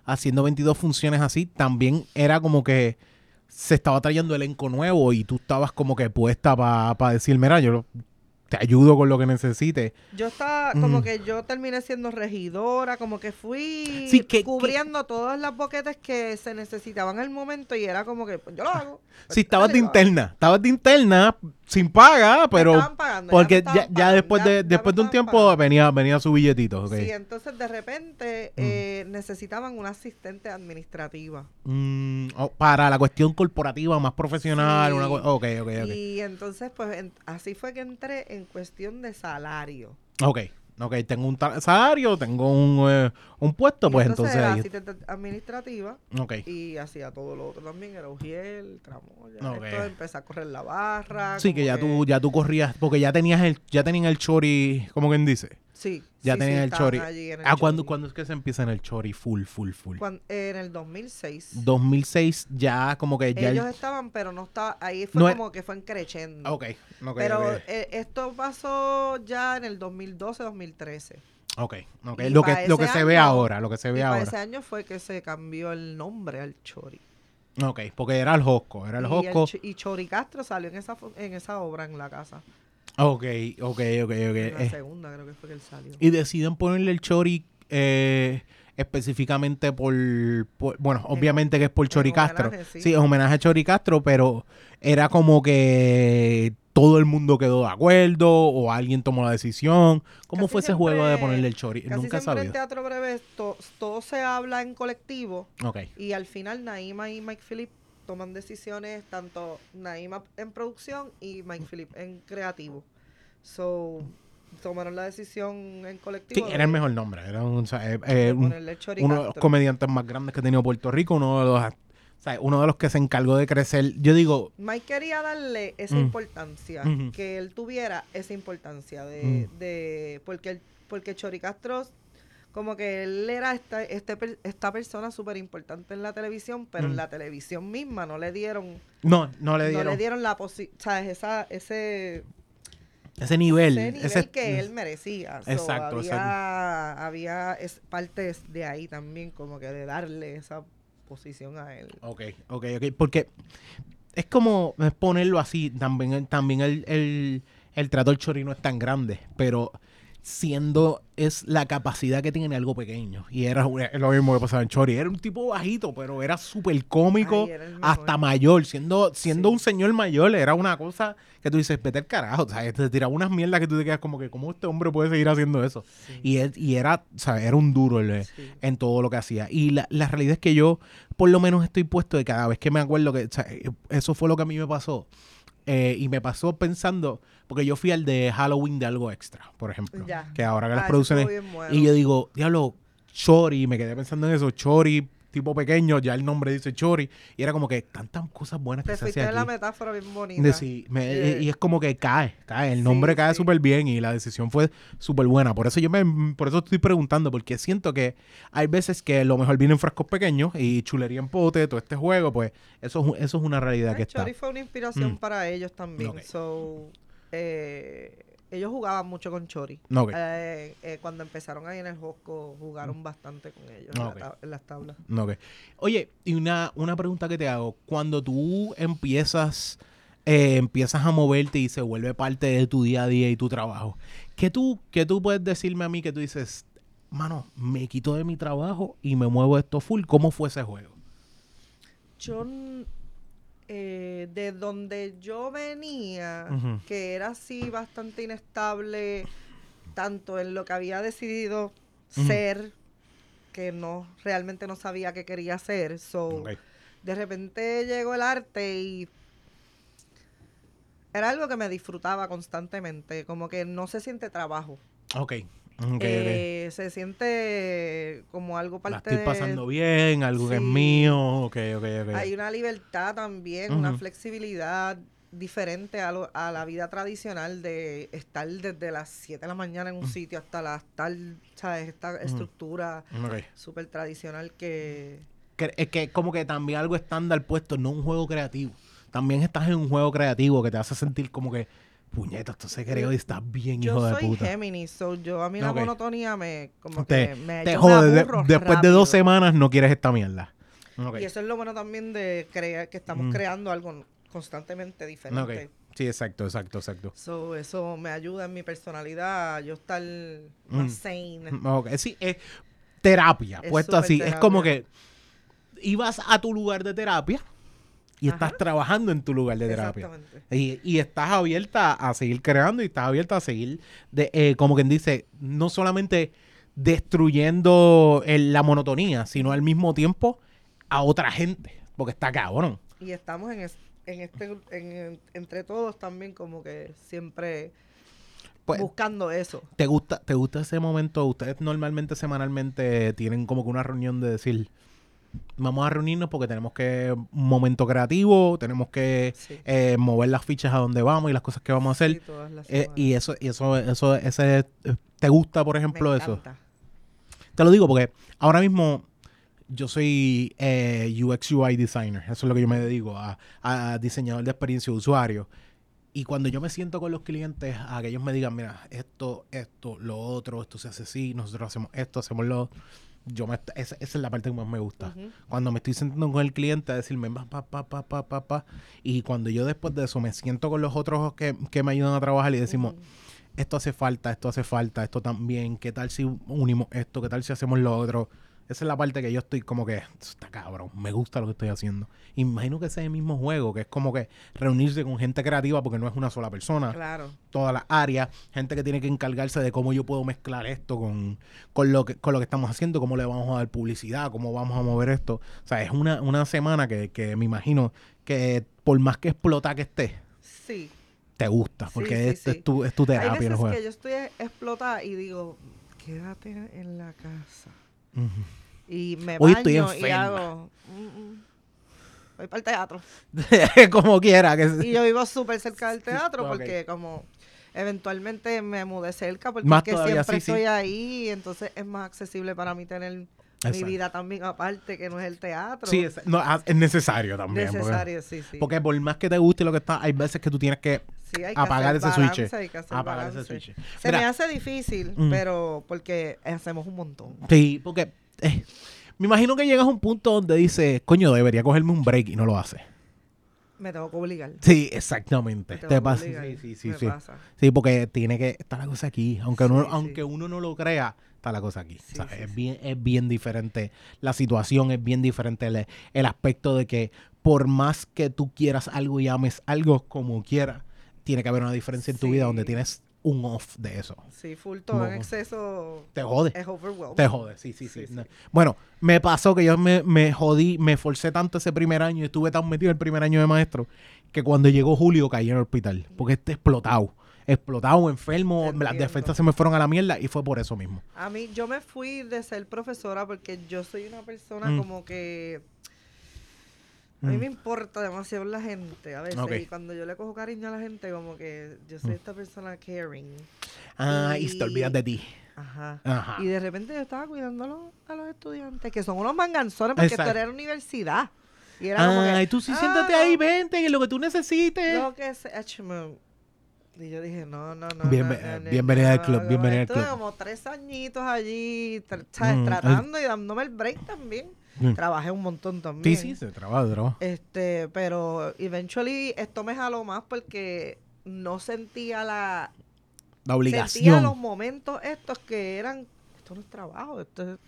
haciendo 22 funciones así, también era como que se estaba trayendo elenco nuevo y tú estabas como que puesta para decir, mira, yo lo- te ayudo con lo que necesites. Yo estaba como Mm. que yo terminé siendo regidora, como que fui Sí, que- cubriendo todas las boquetes que se necesitaban al momento y era como que pues, yo lo hago. Sí, estabas de interna, estabas de interna, sin paga, Me pero estaban pagando, porque me ya, estaban ya pagando, después ya- de después de un tiempo pagando. venía venía su billetito, ok. Sí, entonces de repente eh, necesitaban una asistente administrativa. Mm, oh, para la cuestión corporativa más profesional, Sí. una co- ok, ok, ok. Y entonces, pues en- así fue que entré en cuestión de salario. Ok, ok, tengo un salario, tengo un, eh, un puesto, Y pues entonces era asistente administrativa Ok, y hacía todo lo otro también, era Ujiel, Tramoya. Ok. Esto empecé a correr la barra. sí, que ya tú, ya tú corrías, porque ya tenías el, ya tenían el chori, como quien dice. Sí. Ya sí, tenían sí, el chori. el Ah, ¿cuándo. ¿cuándo es que se empieza en el chori full, full, full? En el 2006. 2006 ya como que ya... el- Ellos estaban, pero no estaba, ahí fue No era- como que fue creciendo. Ok, ok, pero ok. eh, esto pasó ya en el 2012-2013. Ok, ok. Y Lo para que, lo que se ve ahora, lo que se Y ve para ahora. ese año fue que se cambió el nombre al Chori. Ok, porque era el Josco, era el y, Josco. Ch- y Chori Castro salió en esa, en esa obra en la casa. Ok, ok, ok, ok. La eh, segunda creo que fue que él salió. y deciden ponerle el Chori eh, específicamente por, por- Bueno, obviamente que es por Chori Castro. sí. Sí, es homenaje a Chori Castro, pero era como que todo el mundo quedó de acuerdo o alguien tomó la decisión. ¿Cómo Casi fue ese juego de ponerle el Chori? Casi Nunca siempre en. Teatro Breve to- todo se habla en colectivo Ok, y al final Naima y Mike Phillip toman decisiones, tanto Naima en producción y Mike Phillip en creativo. So, tomaron la decisión en sí, colectivo. era el mejor nombre. Era un, o sea, eh, eh, un- uno de los comediantes más grandes que ha tenido Puerto Rico, uno de los, o sea, uno de los que se encargó de crecer. Yo digo, Mike quería darle esa Mm. importancia, que él tuviera esa importancia de, Mm. de porque porque Chori Castro como que él era esta, este, esta persona súper importante en la televisión, pero Mm. en la televisión misma no le dieron, no, no le no dieron le dieron la posibilidad, ¿sabes? Esa, ese, ese nivel. ese nivel ese- que él merecía. So, Exacto, había, había es, partes de ahí también, como que de darle esa posición a él. Ok, ok, ok. Porque es como ponerlo así. También, el- también el, el, el trato del chori no es tan grande, pero siendo es la capacidad que tiene algo pequeño. Y era lo mismo que pasaba en Chori. Era un tipo bajito, pero era súper cómico Ay, era el hasta mayor. Siendo, siendo Sí. un señor mayor, era una cosa que tú dices, vete al carajo. O sea, te tiraba unas mierdas que tú te quedas como que, ¿cómo este hombre puede seguir haciendo eso? Sí, Y, él- y era, o sea, era un duro el, sí. en todo lo que hacía. Y la, la realidad es que yo, por lo menos, estoy puesto de cada vez que me acuerdo que o sea, eh, eso fue lo que a mí me pasó. Eh, y me pasó pensando, porque yo fui al de Halloween de algo extra, por ejemplo. Ya. Que ahora que Ah, las ese producciones. bueno. Y yo digo, diablo, Chori, me quedé pensando en eso, Chori, tipo pequeño, ya el nombre dice Chori. Y era como que tantas cosas buenas Te que se fuiste hacían la metáfora bien bonita. De sí, me- Eh, y es como que cae, cae, el sí, nombre cae sí. súper bien y la decisión fue súper buena. Por eso yo me, por eso estoy preguntando, porque siento que hay veces que lo mejor viene en frascos pequeños y chulería en pote, todo este juego, pues eso eso es una realidad que El está. Chori fue una inspiración Mm. para ellos también. Ok. So, eh, ellos jugaban mucho con Chori. Ok. Eh, eh, cuando empezaron ahí en el Josco, jugaron bastante con ellos en, la las tablas. Ok. Oye, y una, una pregunta que te hago, cuando tú empiezas, eh, empiezas a moverte y se vuelve parte de tu día a día y tu trabajo, ¿qué tú, qué tú puedes decirme a mí que tú dices, mano, me quito de mi trabajo y me muevo esto full? ¿Cómo fue ese juego? Yo, eh, de donde yo venía, que era así bastante inestable, tanto en lo que había decidido ser, que no realmente no sabía qué quería hacer. So, de repente llegó el arte y era algo que me disfrutaba constantemente, como que no se siente trabajo. Ok. Ok, ok. Eh, se siente como algo La parte estoy de- pasando bien, algo que es mío. Ok, ok, ok. Hay una libertad también, una flexibilidad diferente a, lo- a la vida tradicional de estar desde las 7 de la mañana en un sitio hasta las tal, ¿sabes? Esta estructura Ok. súper tradicional que... Que- es que como que también algo estándar puesto, no un juego creativo. También estás en un juego creativo que te hace sentir como que, puñeta, esto se creó y estás bien, Yo hijo de soy puta. Géminis, so yo a mí la monotonía me... Como Te, que me, te yo me jode. de- después de dos semanas no quieres esta mierda. Y eso es lo bueno también de crear, que estamos Mm. creando algo constantemente diferente. Sí, exacto, exacto, exacto. So, eso me ayuda en mi personalidad yo estar más Mm. sane. Ok, Sí, es terapia, Es puesto así. Es como que ibas a tu lugar de terapia y estás trabajando en tu lugar de terapia. Y, y estás abierta a seguir creando y estás abierta a seguir, de, eh, como quien dice, no solamente destruyendo el- la monotonía, sino al mismo tiempo a otra gente. Porque está cabrón. Y estamos en, es- en este, en- en- entre todos también como que siempre Pues, buscando eso. ¿Te gusta, ¿Te gusta ese momento? Ustedes normalmente semanalmente tienen como que una reunión de decir, vamos a reunirnos porque tenemos que un momento creativo, tenemos que Sí. eh, mover las fichas a donde vamos y las cosas que vamos a hacer. Sí, Eh, y eso, y eso, eso, ese, ¿te gusta, por ejemplo, Me eso? Te lo digo porque ahora mismo yo soy eh, UX UI designer. Eso es lo que yo me dedico a, a diseñador de experiencia de usuario. Y cuando yo me siento con los clientes a que ellos me digan, mira, esto, esto, lo otro, esto se hace así, nosotros hacemos esto, hacemos lo yo me, esa, esa es la parte que más me gusta. Cuando me estoy sentando con el cliente a decirme pa, pa, pa, pa, pa, pa, y cuando yo después de eso me siento con los otros que, que me ayudan a trabajar y decimos, esto hace falta, esto hace falta, esto también, qué tal si unimos esto, qué tal si hacemos lo otro. Esa es la parte que yo estoy como que, está cabrón, me gusta lo que estoy haciendo. Imagino que ese es el mismo juego, que es como que reunirse con gente creativa porque no es una sola persona, Claro. todas las áreas, gente que tiene que encargarse de cómo yo puedo mezclar esto con, con, lo, que, con lo que estamos haciendo, cómo le vamos a dar publicidad, cómo vamos a mover esto. O sea, es una, una semana que, que me imagino que por más que explota que esté, Sí. te gusta, porque sí, es, sí. es tu, es tu Hay terapia. el juego. que yo estoy explotada y digo, quédate en la casa. Ujú. Y me Hoy baño estoy y enferma. hago... "Mm, mm, Voy para el teatro. como quiera. Que Y yo vivo súper cerca del teatro porque como eventualmente me mudé cerca porque Más es que todavía, siempre sí, sí. estoy ahí, entonces es más accesible para mí tener mi vida también aparte que no es el teatro. Sí, es, no, ah, es necesario también. porque- necesario, sí, sí. Porque, por más que te guste lo que está, hay veces que tú tienes que Sí, hay que apagar hacer ese switch. balance, hay que hacer apagar ese switch. Se Mira, me hace difícil, Mm. pero porque hacemos un montón. Sí, porque eh, me imagino que llegas a un punto donde dices, coño, debería cogerme un break y no lo hace. Me tengo que obligar. Sí, exactamente. Te pasa. Sí, sí, sí. me Sí. pasa. Sí, porque tiene que estar la cosa aquí. Aunque, Sí, uno, sí. aunque uno no lo crea, está la cosa aquí. Sí, es, bien, es bien diferente. La situación es bien diferente. El, el aspecto de que por más que tú quieras algo y ames algo como quieras, tiene que haber una diferencia en tu vida donde tienes un off de eso. Sí, full todo en exceso Te jode. es overwhelming. Te jode, sí, sí, sí. Sí, sí. No. Bueno, me pasó que yo me, me jodí, me forcé tanto ese primer año y estuve tan metido el primer año de maestro que cuando llegó Julio caí en el hospital. Porque este explotado. Explotado, enfermo, las defensas se me fueron a la mierda y fue por eso mismo. A mí, yo me fui de ser profesora porque yo soy una persona Mm. como que... A mí Mm. me importa demasiado la gente a veces. Y cuando yo le cojo cariño a la gente, como que yo soy Mm. esta persona caring. Ah, y, te olvidas de ti. Ajá. Ajá. Y de repente yo estaba cuidando a los, estudiantes, que son unos manganzones, porque esto Exacto. era universidad. Y era como que, Ay, tú sí "Ah, siéntate ahí, vente, que lo que tú necesites. Lo que chmo. Y yo dije, no, no, no. Bienve- no, no, no, bienvenida al club, no". bienvenida al Estuve club. como tres añitos allí, tra-. Mm, tratando y dándome el break también. Mm. Trabajé un montón Sí, también. sí, se trabaja, se trabaja. Este, pero eventually esto me jaló más porque no sentía la... La Sentía obligación. los momentos estos que eran... Esto no es trabajo, esto es...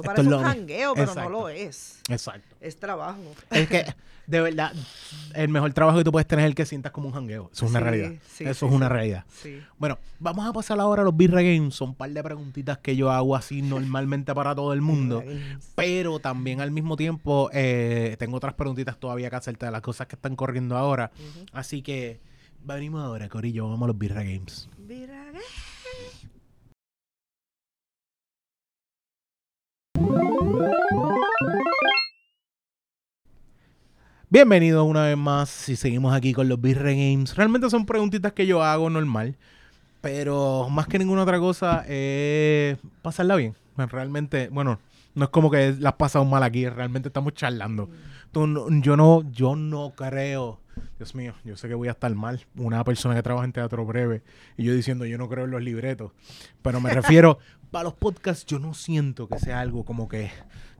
Esto parece es un jangueo, pero Exacto. no lo es. Exacto. Es trabajo. Es que, de verdad, el mejor trabajo que tú puedes tener es el que sientas como un jangueo. Eso es una Sí, realidad. sí, Eso sí, es una realidad. Bueno, vamos a pasar ahora a los Birra Games. Son un par de preguntitas que yo hago así normalmente para todo el mundo. Pero también al mismo tiempo eh, tengo otras preguntitas todavía que hacerte de las cosas que están corriendo ahora. Ujú. Así que venimos ahora, Corillo. Vamos a los Birra Games. Mira, eh. Bienvenidos una vez más. Si seguimos aquí con los Birra Games. Realmente son preguntitas que yo hago normal. Pero más que ninguna otra cosa, es pasarla bien. Realmente, bueno, no es como que las has pasado mal aquí. Realmente estamos charlando. Yo no, yo no creo. Dios mío, yo sé que voy a estar mal. Una persona que trabaja en teatro breve y yo diciendo yo no creo en los libretos. Pero me refiero, para los podcasts, yo no siento que sea algo como que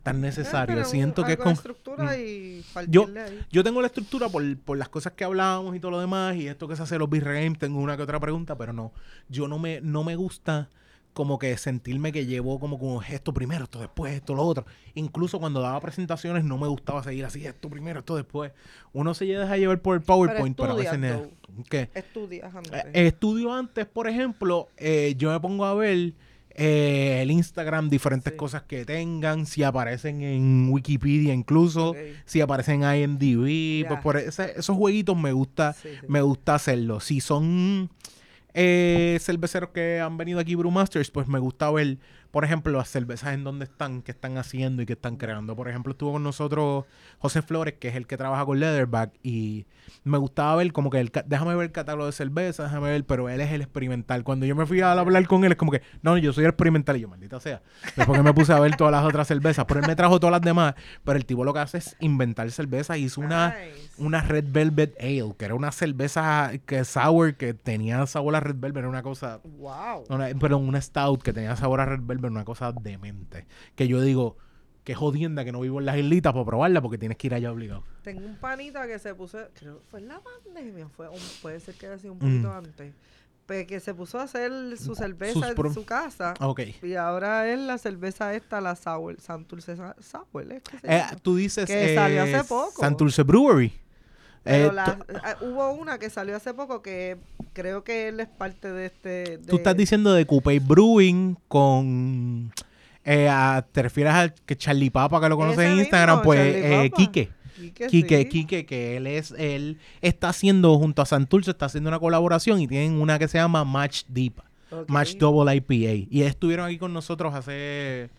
tan necesario. Pero siento que es con. estructura y Yo- ahí. Yo tengo la estructura por, por las cosas que hablábamos y todo lo demás, y esto que se hace en los Games, tengo una que otra pregunta, pero no. Yo no me, no me gusta como que sentirme que llevo como, como esto primero, esto después, esto lo otro. Incluso cuando daba presentaciones no me gustaba seguir así, esto primero, esto después. Uno se deja llevar por el PowerPoint, pero, a veces... estudias, ne- ¿Qué? Estudias antes. Eh, estudio antes, por ejemplo, eh, yo me pongo a ver eh, el Instagram, diferentes Sí. cosas que tengan, si aparecen en Wikipedia incluso, si aparecen en IMDb, pues por ese- esos jueguitos me gusta, Sí, sí. me gusta hacerlo. Si son eh, cerveceros que han venido aquí, Brewmasters, pues me gusta ver, por ejemplo, las cervezas en donde están, qué están haciendo y qué están creando. Por ejemplo, estuvo con nosotros José Flores, que es el que trabaja con Leatherback, y me gustaba ver como que el, déjame ver el catálogo de cerveza, déjame ver, pero él es el experimental. Cuando yo me fui a hablar con él, es como que, no, yo soy el experimental, y yo, maldita sea. Después que me puse a ver todas las otras cervezas, pero él me trajo todas las demás, pero el tipo lo que hace es inventar cervezas, y hizo una Nice. una Red Velvet Ale, que era una cerveza que sour que tenía sabor a Red Velvet, era una cosa, Wow. una- perdón, una stout que tenía sabor a Red Velvet, una cosa demente. Que yo digo, qué jodienda que no vivo en las islitas para probarla porque tienes que ir allá obligado. Tengo un panita que se puso, creo que fue en la pandemia, fue puede ser que haya sido un Mm. poquito antes, pero que se puso a hacer su cerveza pro- en su casa y ahora es la cerveza esta, la Sour, Santurce Sa- Sour, ¿es que se Eh, tú dices Que eh, salió hace poco. Santurce Brewery. Pero Eh, la- tú- ah, hubo una que salió hace poco que creo que él es parte de este... tú estás diciendo de Coupé Brewing con... eh, a- ¿Te refieres al que Charlie Papa que lo conoce Ese en Instagram? mismo, pues eh. Quique. Quique, Quique, sí. Quique, que él es, él está haciendo junto a Santurce, está haciendo una colaboración y tienen una que se llama Match Deep. Match Double IPA. Y estuvieron aquí con nosotros hace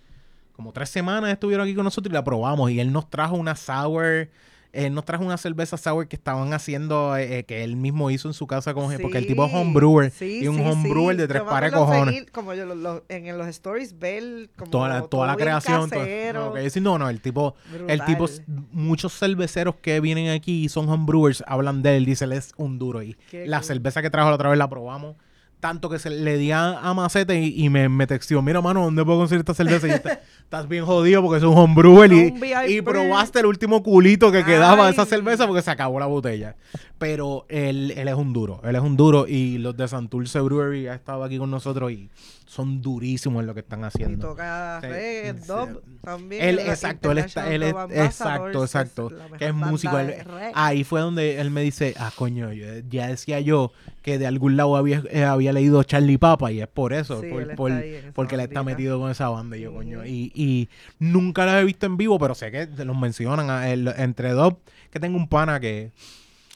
como tres semanas, estuvieron aquí con nosotros y la probamos. Y él nos trajo una sour, él nos trajo una cerveza sour que estaban haciendo, eh, eh, que él mismo hizo en su casa con porque el tipo es Sí, homebrewer sí, y un sí, homebrewer sí. de tres pares cojones. como yo lo- lo- en, los stories ver como Toda la, toda la creación. todo- sí, no, no, el tipo, el tipo, muchos cerveceros que vienen aquí y son homebrewers hablan de él, dice él es un duro. Y Qué la cool. cerveza que trajo la otra vez la probamos. Tanto que se le di a, a Macete y, y me, me textió, mira mano, ¿dónde puedo conseguir esta cerveza? Y "Está- estás bien jodido porque es un homebrewer y, y probaste el último culito que quedaba de esa cerveza porque se acabó la botella. Pero él, él es un duro, él es un duro y los de Santurce Brewery ha estado aquí con nosotros y son durísimos en lo que están y haciendo. toca Sí, reggae, sí. dub también. Él, es exacto, él está, él es, exacto, exacto, la que es músico. él- ahí fue donde él me dice, ah, coño, yo- ya decía yo que de algún lado había, eh, había leído Charlie Papa y es por eso, Sí, por- porque él está metido con esa banda y yo, coño, y, y nunca los he visto en vivo, pero sé que los mencionan a él, entre dos, que tengo un pana que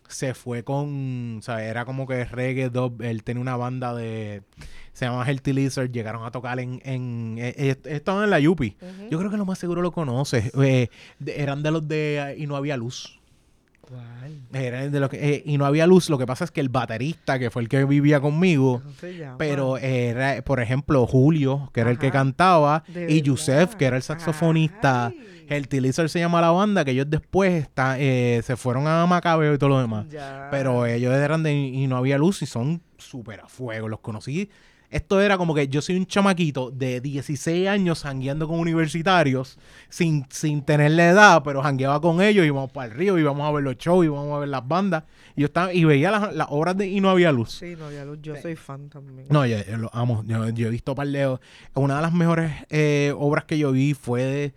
se fue con, o sea, era como que reggae dub, él tenía una banda de, se llama Healthy Lizard, llegaron a tocar en, en eh, eh, estaban en la Yupi. Ujú. Yo creo que lo más seguro lo conoces. Eh, de- eran de los de eh, Y no había luz. Eran de los que, eh, y no había luz. Lo que pasa es que el baterista, que fue el que vivía conmigo, pero era, por ejemplo, Julio, que era el que cantaba, y Yusef, que era el saxofonista. Ay. El Tilizar se llama la banda, que ellos después está, eh, se fueron a Macabeo y todo lo demás. Ya. Pero ellos eran de y no había luz y son súper a fuego. Los conocí. Esto era como que yo soy un chamaquito de 16 años jangueando con universitarios sin, sin tener la edad, pero jangueaba con ellos, íbamos para el río, íbamos a ver los shows, íbamos a ver las bandas. Y yo estaba y veía las, las obras de y no había luz. Sí, no había luz. Yo soy fan también. No, yo, yo lo amo. Yo, yo he visto par de... Una de las mejores eh, obras que yo vi fue de-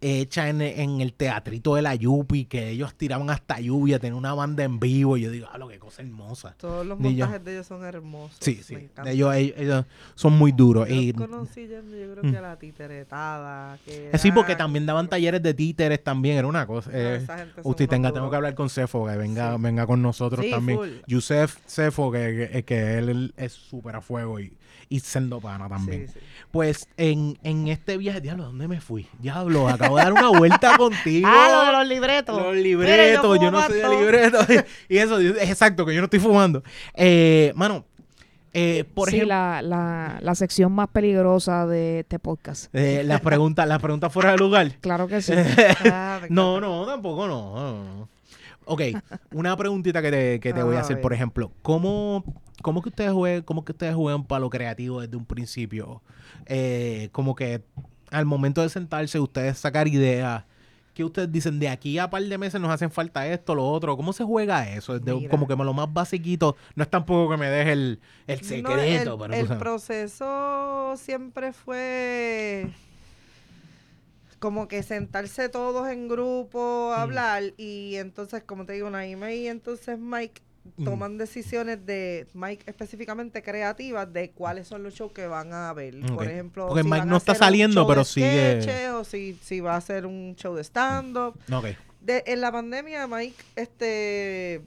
hecha en, en el teatrito de la Yupi, que ellos tiraban hasta lluvia, tenían una banda en vivo. Y yo digo, ah, lo que cosa hermosa. Todos los yo. montajes de ellos son hermosos. Sí, me sí. encantan. Ellos, ellos, ellos son muy duros. Yo Y, conocí yendo, yo creo Mm. que a la titeretada. Que eh, sí, porque también daban talleres de títeres también, era una cosa. No, eh, usted tenga, tengo que hablar con Cefo, que venga, Sí. venga con nosotros Sí, también. full. Yusef Cefo, que, que, que él es súper a fuego y, y sendo pana también. Sí, sí. Pues en, en este viaje, diablo, ¿dónde me fui? Diablo, acabo de dar una vuelta contigo. Ah, lo de los libretos. Los Mira, libretos, yo, no soy de libretos. y eso, es exacto, que yo no estoy fumando. Eh, mano, eh, por sí, ejemplo, la, la, la sección más peligrosa de este podcast. eh, las preguntas las preguntas fuera de lugar. Claro que sí. Ah, No, no, tampoco no. no, no. Ok, una preguntita que te, que te voy a A hacer, por ejemplo, ¿cómo, cómo que ustedes juegan, cómo que ustedes juegan para lo creativo desde un principio? Eh, como que al momento de sentarse, ustedes sacar ideas, ¿qué ustedes dicen? De aquí a par de meses nos hacen falta esto, lo otro. ¿Cómo se juega eso? Desde- como que lo más basiquito, no es tampoco que me deje el, el No, secreto, el, tú el proceso siempre fue como que sentarse todos en grupo a Mm. hablar y entonces como te digo Naime y entonces Mike. Toman decisiones de Mike específicamente creativas de cuáles son los shows que van a ver por ejemplo Porque si Mike van no a está saliendo, pero sigue- sketches, o si, si va a hacer un show de stand up Ok. de, en la pandemia Mike este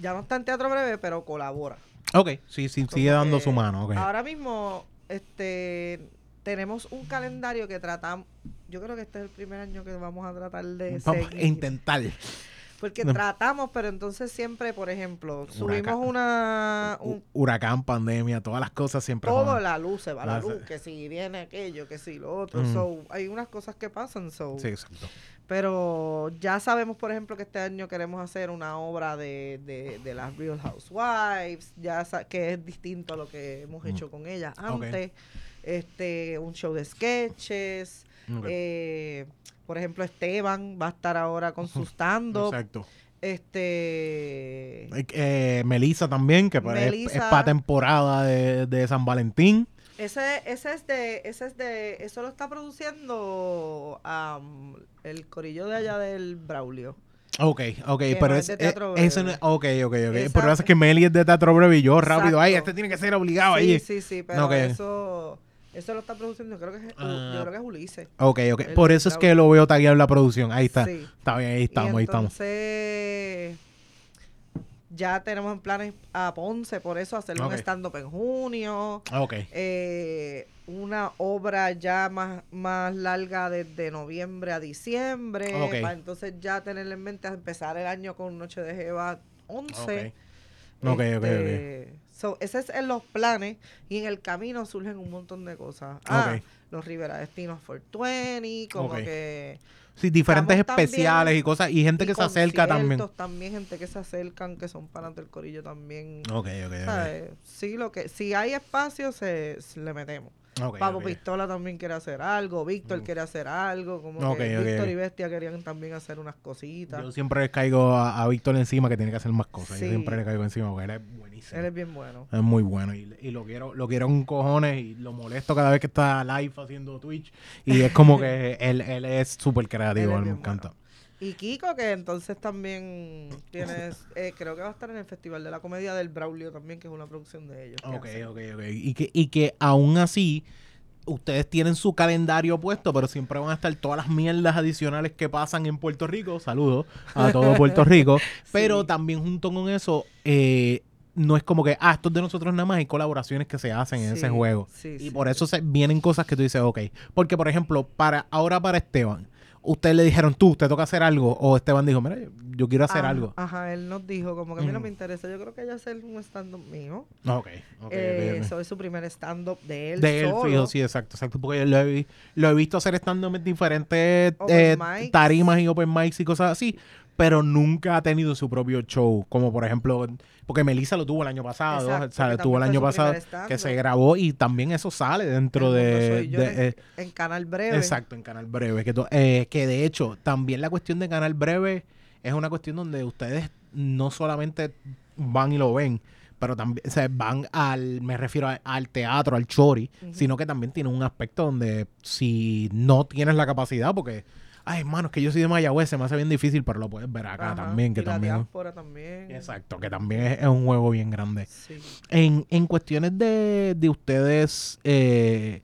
ya no está en teatro breve pero colabora Ok, sí, sí, Como sigue dando su mano. Ahora mismo, este, tenemos un calendario que tratamos. Yo creo que este es el primer año que vamos a tratar de Vamos a intentar. Porque No. tratamos, pero entonces siempre, por ejemplo, Huracán. subimos una. Hu- Un, Huracán, pandemia, todas las cosas siempre. todo la luz se va la Ah, luz, sí. que si viene aquello, que si lo otro. Mm. So, hay unas cosas que pasan, so. Sí, exacto. Pero ya sabemos, por ejemplo, que este año queremos hacer una obra de, de, de las Real Housewives, ya que es distinto a lo que hemos Mm. hecho con ellas antes. Este, un show de sketches. Eh, por ejemplo, Esteban va a estar ahora con su stand-up. Exacto. Este. Eh, eh, Melissa también, que para- es, Melissa. para temporada de, de San Valentín. Ese, ese es de, ese es de, eso lo está produciendo am, el corillo de allá del Braulio. Ok, ok, Que pero no es, es de eh, eso no es- ok, ok, ok. Esa- Pero es que Meli es de teatro breve y yo rápido, ay, Exacto. este tiene que ser obligado sí, allí. sí, sí, pero eso, eso lo está produciendo, creo que es, Ah. yo creo que es Ulises. Ok, ok. El Por eso es que lo veo tagueado en la producción. Ahí está. Sí. Está bien, ahí Y estamos, ahí estamos. entonces, ya tenemos en planes a Ponce, por eso hacer Ok. un stand-up en junio. Ok. eh, una obra ya más, más larga desde noviembre a diciembre, Ok. para entonces ya tener en mente a empezar el año con Noche de Jeva 11. Ok, ok, ok, Este, So, ese es en los planes y en el camino surgen un montón de cosas. Ah, los Rivera Destinos for 20, como que... Sí, diferentes también- especiales y cosas. Y gente y que se acerca también. también, gente que se acercan, que son panas del corillo también. Ok, ok, ok. ¿sabes? Sí, lo que, si hay espacio, se, se le metemos. Papo. Pistola también quiere hacer algo, Víctor Mm. quiere hacer algo, como que Víctor y Bestia querían también hacer unas cositas. Yo siempre le caigo a, a Víctor encima que tiene que hacer más cosas. Yo Sí. siempre le caigo encima porque él es buenísimo. Él es bien bueno. Es muy bueno y, y lo quiero lo quiero con cojones y lo molesto cada vez que está live haciendo Twitch y es como que él, él es súper creativo, Él me encanta. Y Kiko, que entonces también tienes, eh, creo que va a estar en el Festival de la Comedia del Braulio también, que es una producción de ellos. Ok, ok, ok. Y que, y que aún así ustedes tienen su calendario puesto, pero siempre van a estar todas las mierdas adicionales que pasan en Puerto Rico. Saludos a todo Puerto Rico. Pero Sí. también junto con eso, eh, no es como que, ah, esto es de nosotros nada más, hay colaboraciones que se hacen en Sí, ese juego. sí, Y por eso se, vienen cosas que tú dices, ok. Porque, por ejemplo, para ahora para Esteban, ustedes le dijeron, tú, te toca hacer algo, o Esteban dijo, mira, yo, yo quiero hacer algo. Ajá, él nos dijo como que a mí no me interesa, yo creo que ella hacer un stand-up mío. Ok, ok, ok, eh. Eso es su primer stand-up de él De él, solo. fijo, sí, exacto, exacto. Porque yo lo he, vi- lo he visto hacer stand-up en diferentes eh, tarimas y open mics y cosas así, pero nunca ha tenido su propio show. Como por ejemplo, porque Melissa lo tuvo el año pasado, Exacto, o sea, que tuvo el año pasado que se grabó y también eso sale dentro de... soy yo de, en- eh, en Canal Breve. Exacto, en Canal Breve. Que, eh, que de hecho, también la cuestión de Canal Breve es una cuestión donde ustedes no solamente van y lo ven, pero también o sea, van al, me refiero a- al teatro, al chori, sino que también tiene un aspecto donde si no tienes la capacidad, porque, ay, hermano, es que yo soy de Mayagüez, se me hace bien difícil, pero lo puedes ver acá Ajá, también, que y la también... diáspora también. Exacto, que también es, es un juego bien grande. Sí. En, en cuestiones de, de ustedes eh,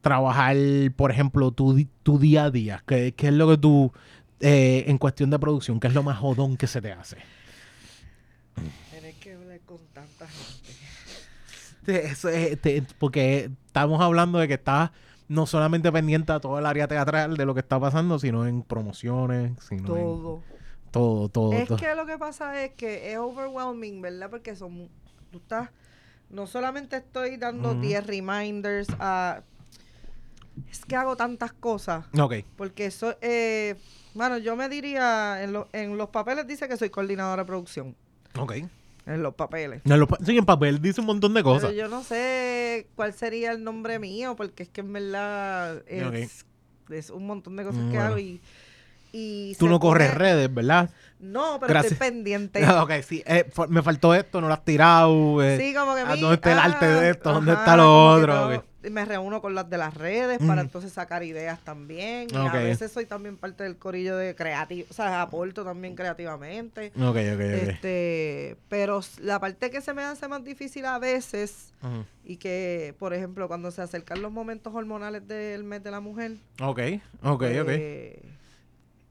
trabajar, por ejemplo, tu, tu día a día, ¿qué, qué es lo que tú, eh, en cuestión de producción, qué es lo más jodón que se te hace? Tienes que hablar con tanta gente. Te- eso es- te- porque estamos hablando de que estás no solamente pendiente a todo el área teatral de lo que está pasando, sino en promociones, sino en Todo. todo, todo. Es todo. que lo que pasa es que es overwhelming, ¿verdad? Porque son, tú estás, no solamente estoy dando Ujú. 10 reminders a, es que hago tantas cosas, Ok, porque eso, eh, bueno, yo me diría, en, lo- en los papeles dice que soy coordinadora de producción, ok. En los papeles. En los pa- sí, en papel dice un montón de cosas. Pero yo no sé cuál sería el nombre mío, porque es que en verdad es, es un montón de cosas Mm, que bueno. hago y... y Tú no corres redes, ¿verdad? No, pero Gracias. estoy pendiente. ok, sí. eh, me faltó esto, no lo has tirado. eh, Sí, como que ¿a mi- dónde está el arte de ah, esto? ¿Dónde está lo otro? Ok. Me reúno con las de las redes para Mm. entonces sacar ideas también. Y a veces soy también parte del corillo de creativo, o sea, aporto también creativamente. Ok, ok, ok. Este, pero la parte que se me hace más difícil a veces y que, por ejemplo, cuando se acercan los momentos hormonales del mes de la mujer, Ok, ok, ok. eh,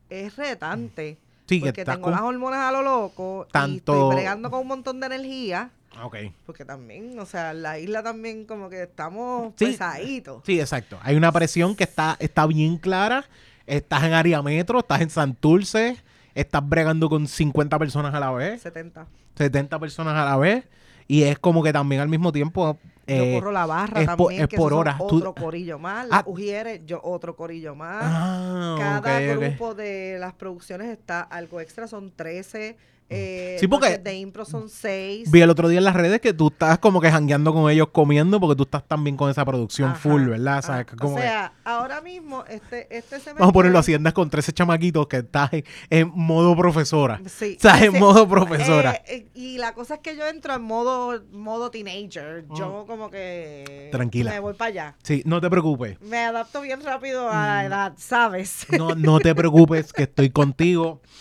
es retante. Sí, que porque tengo con... las hormonas a lo loco y Tanto- estoy bregando con un montón de energía. Ok. Porque también, o sea, la isla también como que estamos Sí. pesaditos. Sí, exacto. Hay una presión que está, está bien clara. Estás en área metro, estás en Santurce, estás bregando con 50 personas a la vez, 70. 70 personas a la vez. Y es como que también al mismo tiempo. eh, yo corro la barra es también, es que por esos son hora. Tú- Otro corillo más. Las Ah. Ujieres, yo otro corillo más. ah, Cada grupo de las producciones está algo extra, son 13. Eh, Sí, porque- de impro son 6. Vi el otro día en las redes que tú estás como que jangueando con ellos comiendo porque tú estás también con esa producción Ajá. full, ¿verdad? O sea, Ah, que como o que- sea, ahora mismo, este, este semestre... vamos a ponerlo así, andas con 13 chamaquitos que estás en, en modo profesora. Sí. O sea, en Sí. modo profesora. Eh, eh, y la cosa es que yo entro en modo, modo teenager. Yo como que... Mm. Tranquila. Me voy para allá. Sí, no te preocupes. Me adapto bien rápido a la Mm. edad, ¿sabes? No, no te preocupes, que estoy contigo.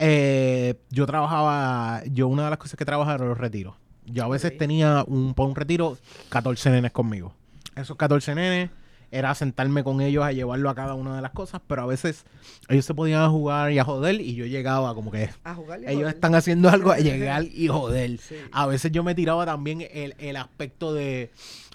Eh, yo trabajaba, yo una de las cosas que trabajaba era los retiros. Yo a veces tenía un, para un retiro 14 nenes conmigo. Esos 14 nenes era sentarme con ellos a llevarlo a cada una de las cosas, pero a veces ellos se podían jugar y a joder y yo llegaba como que A jugar y ellos joder. están haciendo algo a llegar y joder. Sí. A veces yo me tiraba también el, el aspecto de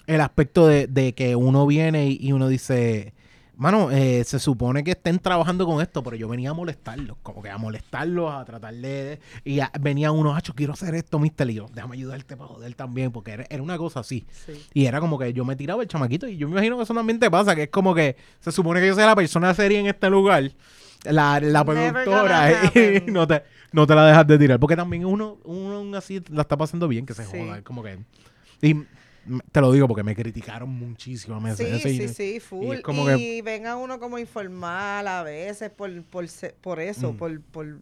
el aspecto de, de que uno viene y, y uno dice, mano, eh, se supone que estén trabajando con esto, pero yo venía a molestarlos, como que a molestarlos, a tratar de... Y a- venía uno, hacho, quiero hacer esto, mister, y yo, déjame ayudarte para joder también, porque era, era una cosa así. Sí. Y era como que yo me tiraba el chamaquito y yo me imagino que eso también te pasa, que es como que se supone que yo sea la persona seria en este lugar, la, la productora, y no te, no te la dejas de tirar. Porque también uno, uno así la está pasando bien, que se Sí. joda, es como que... Y te lo digo porque me criticaron muchísimo. Me, Sí, ese- sí, sí, full. Y, como que- ven a uno como informal a veces por, por, por eso, Mm. por, por,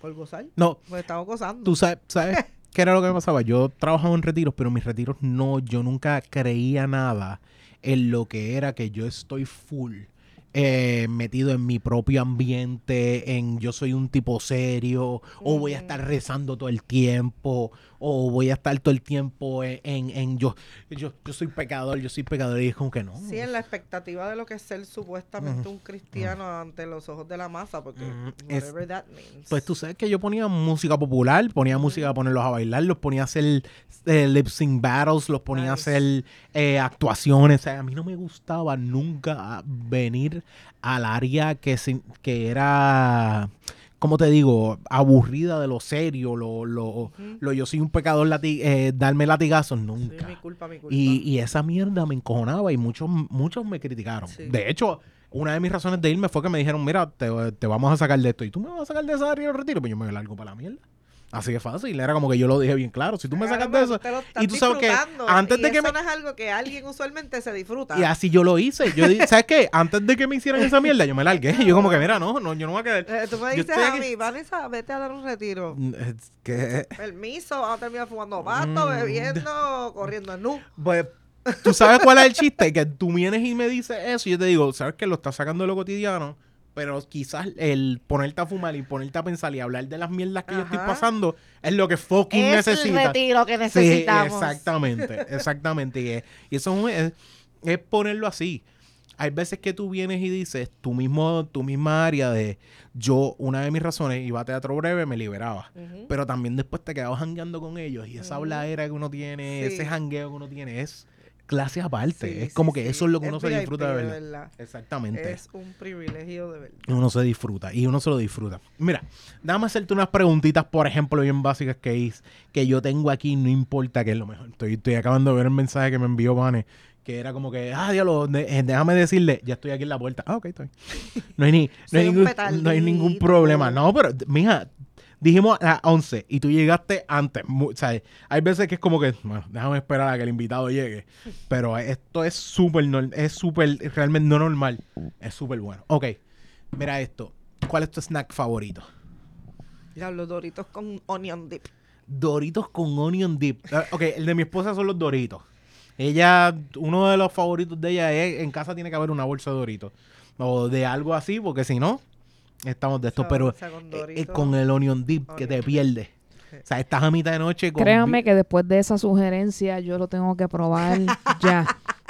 por gozar. No, Pues estamos gozando. tú sabes, ¿sabes qué era lo que me pasaba? Yo trabajaba en retiros, pero mis retiros no, yo nunca creía nada en lo que era que yo estoy full. Eh, metido en mi propio ambiente, en yo soy un tipo serio, o voy a estar rezando todo el tiempo, o voy a estar todo el tiempo en, en, en yo, yo, yo soy pecador, yo soy pecador, y es como que no. Sí, en la expectativa de lo que es ser supuestamente un cristiano ante los ojos de la masa, porque Mm, es- whatever that means. Pues tú sabes que yo ponía música popular, ponía música a ponerlos a bailar, los ponía a hacer eh, lip sync battles, los ponía Nice. a hacer eh, actuaciones. O sea, a mí no me gustaba nunca venir al área que, se- que era, como te digo, aburrida de lo serio, lo, lo, yo soy un pecador, lati- eh, darme latigazos, Sí, nunca. mi culpa, mi culpa. Y, y esa mierda me encojonaba y muchos, muchos me criticaron. Sí. De hecho, una de mis razones de irme fue que me dijeron, mira, te, te vamos a sacar de esto. ¿Y tú me vas a sacar de esa área del retiro? Pues yo me largo para la mierda. Así de fácil. Era como que yo lo dije bien claro. Si tú me sacas de eso... Y tú sabes que antes de que eso me... no es algo que alguien usualmente se disfruta. Y así yo lo hice. Yo ¿Sabes qué? Antes de que me hicieran esa mierda, yo me largué. Yo como que, mira, no, no yo no voy a quedar... Eh, tú me dices a mí, Vanessa, vete a dar un retiro. Es que... Permiso, vamos a terminar fumando pasto, Mm. bebiendo, corriendo en nu. Pues, ¿tú sabes cuál es el chiste? Que tú vienes y me dices eso y yo te digo, ¿sabes que Lo estás sacando de lo cotidiano, pero quizás el ponerte a fumar y ponerte a pensar y hablar de las mierdas que yo estoy pasando es lo que fucking Es el necesita. retiro que Sí, necesitamos. exactamente, exactamente. Y, es- y eso es, es- ponerlo así. Hay veces que tú vienes y dices, tu mismo, tu misma área de yo, una de mis razones, iba a teatro breve, me liberaba. Pero también después te quedabas jangueando con ellos y esa Ujú. habladera que uno tiene, Sí. ese jangueo que uno tiene es clase aparte. Sí, es sí, como que eso es lo que uno se disfruta de verdad. Exactamente. Es un privilegio de verdad. Uno se disfruta y uno se lo disfruta. Mira, déjame hacerte unas preguntitas, por ejemplo, bien básicas que, hice, que yo tengo aquí, no importa que es lo mejor. Estoy, estoy acabando de ver el mensaje que me envió Vane, que era como que, ah, diablo, eh, déjame decirle, ya estoy aquí en la puerta. Ah, ok, estoy. No hay, ni, no hay, ningún, no hay ningún problema. No, pero, mija, dijimos a las 11 y tú llegaste antes. O sea, hay veces que es como que, bueno, déjame esperar a que el invitado llegue. Pero esto es súper, es súper, realmente no normal. Es súper bueno. Ok, mira esto. ¿Cuál es tu snack favorito? Ya, los doritos con onion dip. Doritos con onion dip. Ah, Ok, el de mi esposa son los Doritos. Ella, uno de los favoritos de ella es, en casa tiene que haber una bolsa de Doritos. O de algo así, porque si no, estamos de esto. Esa Pero con eh, eh, con el onion dip que te Onion pierdes. O sea, estás a mitad de noche con... Créanme que después de esa sugerencia yo lo tengo que probar ya.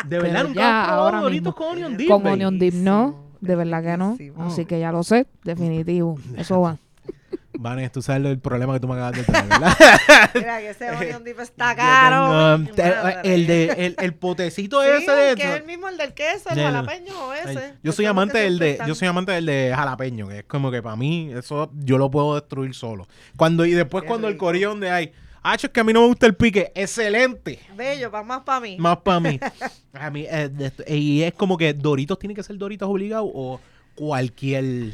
De verdad, pero nunca ya, has probado ahora Doritos mismo. con onion dip, Con baby? onion dip no, Buenísimo, de verdad que no. buenísimo. Así que ya lo sé, definitivo. Eso va. Vanes, tú sabes el problema que tú me acabas de traer, ¿verdad? Mira que ese onion dip está Yo caro. tengo, madre. el, de, el, el potecito Sí, ese de que es el mismo el del queso, el jalapeño ese. Ay, que yo soy amante del de, yo soy amante del de jalapeño, que es como que para mí eso yo lo puedo destruir solo. Cuando y después Qué cuando el rico. corillo donde hay, ah, es que a mí no me gusta el pique, excelente. Bello, va más para mí. Más para mí. A mí eh, de y es como que Doritos tiene que ser Doritos obligado o cualquier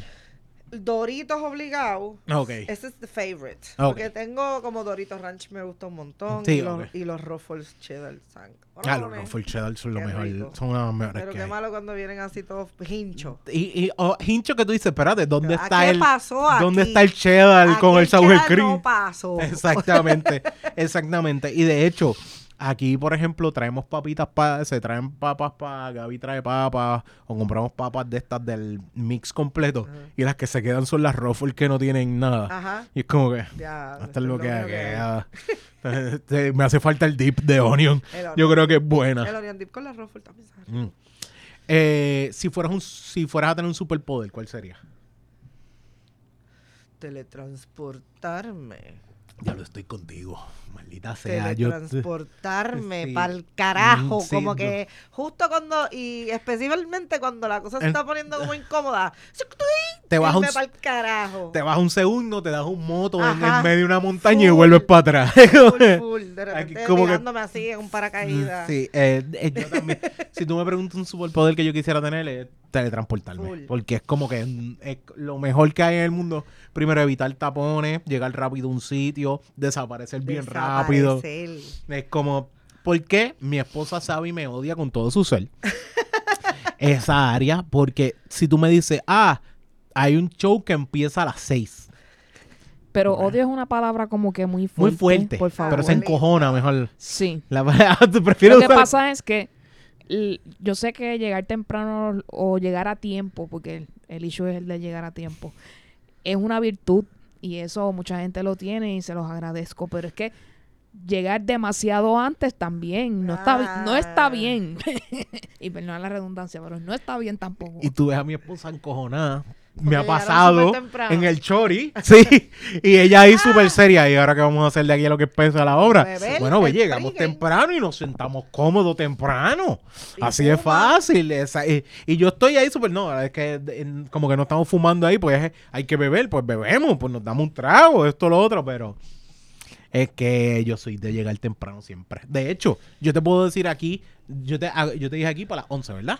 Doritos obligado. Ok. Ese es the favorite. Ok. Porque tengo como Doritos Ranch me gusta un montón. Sí, y, los, y los Ruffles Cheddar Sang. Ah, los Ruffles Cheddar son lo Qué mejor, rico. son las mejores Pero que qué hay. malo cuando vienen así todos hinchos. Y, y oh, hincho que tú dices, espérate, ¿dónde ¿A está qué el pasó aquí? ¿Dónde está el cheddar con el sour cream? no pasó. Exactamente, exactamente. Y de hecho, aquí, por ejemplo, traemos papitas para, se traen papas para, Gaby trae papas, o compramos papas de estas del mix completo, y las que se quedan son las ruffles que no tienen nada. Ajá. Y es como que, Ya. hasta lo que queda. Este, Me hace falta el dip de onion. Yo creo que es buena. El onion dip con la Ruffles también sabe. Mm. Eh, si fueras un, si fueras a tener un superpoder, ¿cuál sería? Teletransportarme. Ya lo estoy contigo, maldita sea. Yo, Teletransportarme Sí. pa'l carajo. Mm, sí, como no. que justo cuando, y especialmente cuando la cosa se está poniendo como incómoda, te vas un, carajo. te vas un segundo, te das un moto en el medio de una montaña y vuelves para atrás. Full, full, de Aquí repente como que- así en un paracaídas. Sí, eh, eh, yo también. si tú me preguntas un superpoder que yo quisiera tener, es teletransportarme. Full. Porque es como que mm, es lo mejor que hay en el mundo. Primero, evitar tapones, llegar rápido a un sitio, desaparecer bien rápido. Es como, ¿por qué mi esposa sabe y me odia con todo su ser? Esa área, porque si tú me dices, ah, hay un show que empieza a las 6. Pero odio es una palabra como que muy fuerte. Muy fuerte. Por favor. Pero se encojona mejor. Sí. La, ¿tú prefieres Lo que usar- pasa es que yo sé que llegar temprano o llegar a tiempo, porque el, el issue es el de llegar a tiempo, es una virtud y eso mucha gente lo tiene y se los agradezco, pero es que llegar demasiado antes también no está, no está Ah. bien. y perdón la redundancia, pero no está bien tampoco. Y tú ves a mi esposa encojonada. Me ha pasado en el chori. Sí. Y ella ahí súper seria. ¿Y ahora qué vamos a hacer de aquí a lo que pesa la obra? Bueno, pues llegamos temprano y nos sentamos cómodos temprano. Así es fácil. esa- y, y yo estoy ahí súper, no, es que en- como que no estamos fumando ahí, pues hay que beber, pues bebemos, pues nos damos un trago, esto, lo otro, pero es que yo soy de llegar temprano siempre. De hecho, yo te puedo decir aquí, yo te, ah, yo te dije aquí para las 11, ¿verdad?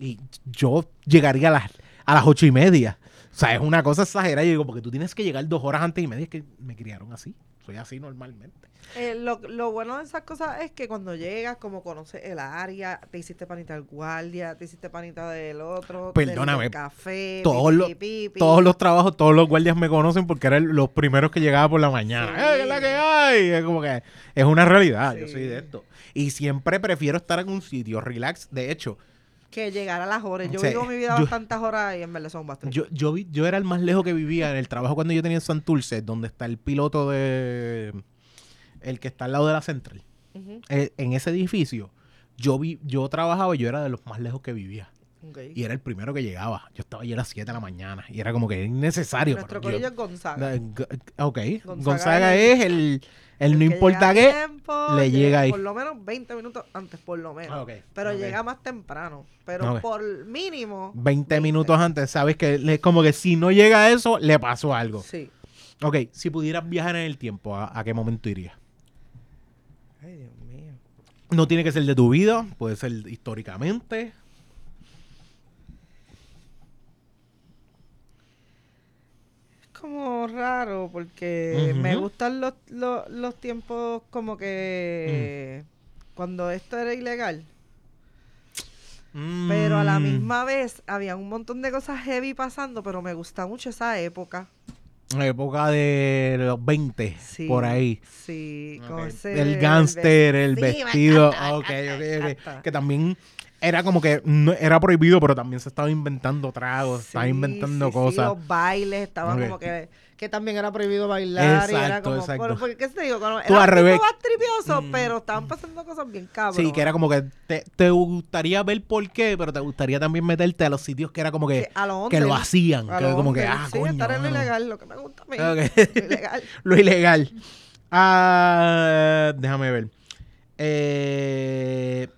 Y yo llegaría a las, a las ocho y media. O sea, es una cosa exagerada. Yo digo, porque tú tienes que llegar dos horas antes y media. Es que me criaron así. Soy así normalmente. Eh, lo, lo bueno de esas cosas es que cuando llegas, como conoces el área, te hiciste panita del guardia, te hiciste panita del otro, Perdóname, del café, todos pi, los-. Todos los trabajos, todos los guardias me conocen porque eran los primeros que llegaba por la mañana. Sí. ¡Eh, qué es la que hay! Es como que es una realidad. Yo soy de esto. Y siempre prefiero estar en un sitio relax. De hecho, Que llegar a las horas. Yo Sí, vivo mi vida yo- bastantes horas y en verdad son bastantes. yo, yo, vi- yo era el más lejos que vivía en el trabajo cuando yo tenía en Santurce, donde está el piloto de... El que está al lado de la central. Eh, en ese edificio, yo vi, yo trabajaba y yo era de los más lejos que vivía. Y era el primero que llegaba. Yo estaba allí a las 7 de la mañana. Y era como que innecesario. Nuestro corillo es Gonzaga. G- Ok, Gonzaga Gonzaga, es es el, el no importa qué. tiempo, le llega ahí. Por lo menos 20 minutos antes, por lo menos. Ah, Pero llega más temprano. Pero por mínimo. 20 minutos antes, sabes que es como que si no llega a eso, le pasó algo. Sí. Ok, si pudieras viajar en el tiempo, ¿a, a qué momento irías? Ay, Dios mío. No tiene que ser de tu vida, puede ser históricamente. Como raro porque me gustan los, los, los tiempos como que Mm. cuando esto era ilegal. Pero a la Mm, misma vez había un montón de cosas heavy pasando, pero me gusta mucho esa época. Época de los 20, Sí, por ahí. Sí, con Ok. ese- El gánster, el sí, vestido. encanta, me ok, encanta, ok, me ok. encanta. Que también era como que no, era prohibido, pero también se estaba inventando tragos, estaba Sí, inventando sí, sí, cosas. los bailes estaban como que, que también era prohibido bailar y era como exacto. por- porque qué te digo Como- Tú era al revés. más tripioso Mm. pero estaban pasando cosas bien cabros Sí, que era como que te, te gustaría ver por qué, pero te gustaría también meterte a los sitios que era como que, a los que lo hacían. A Que como que, ah, sí, coño. estar en lo ilegal, lo que me gusta a mí. Lo ilegal. lo ilegal. Ah, déjame ver. Eh,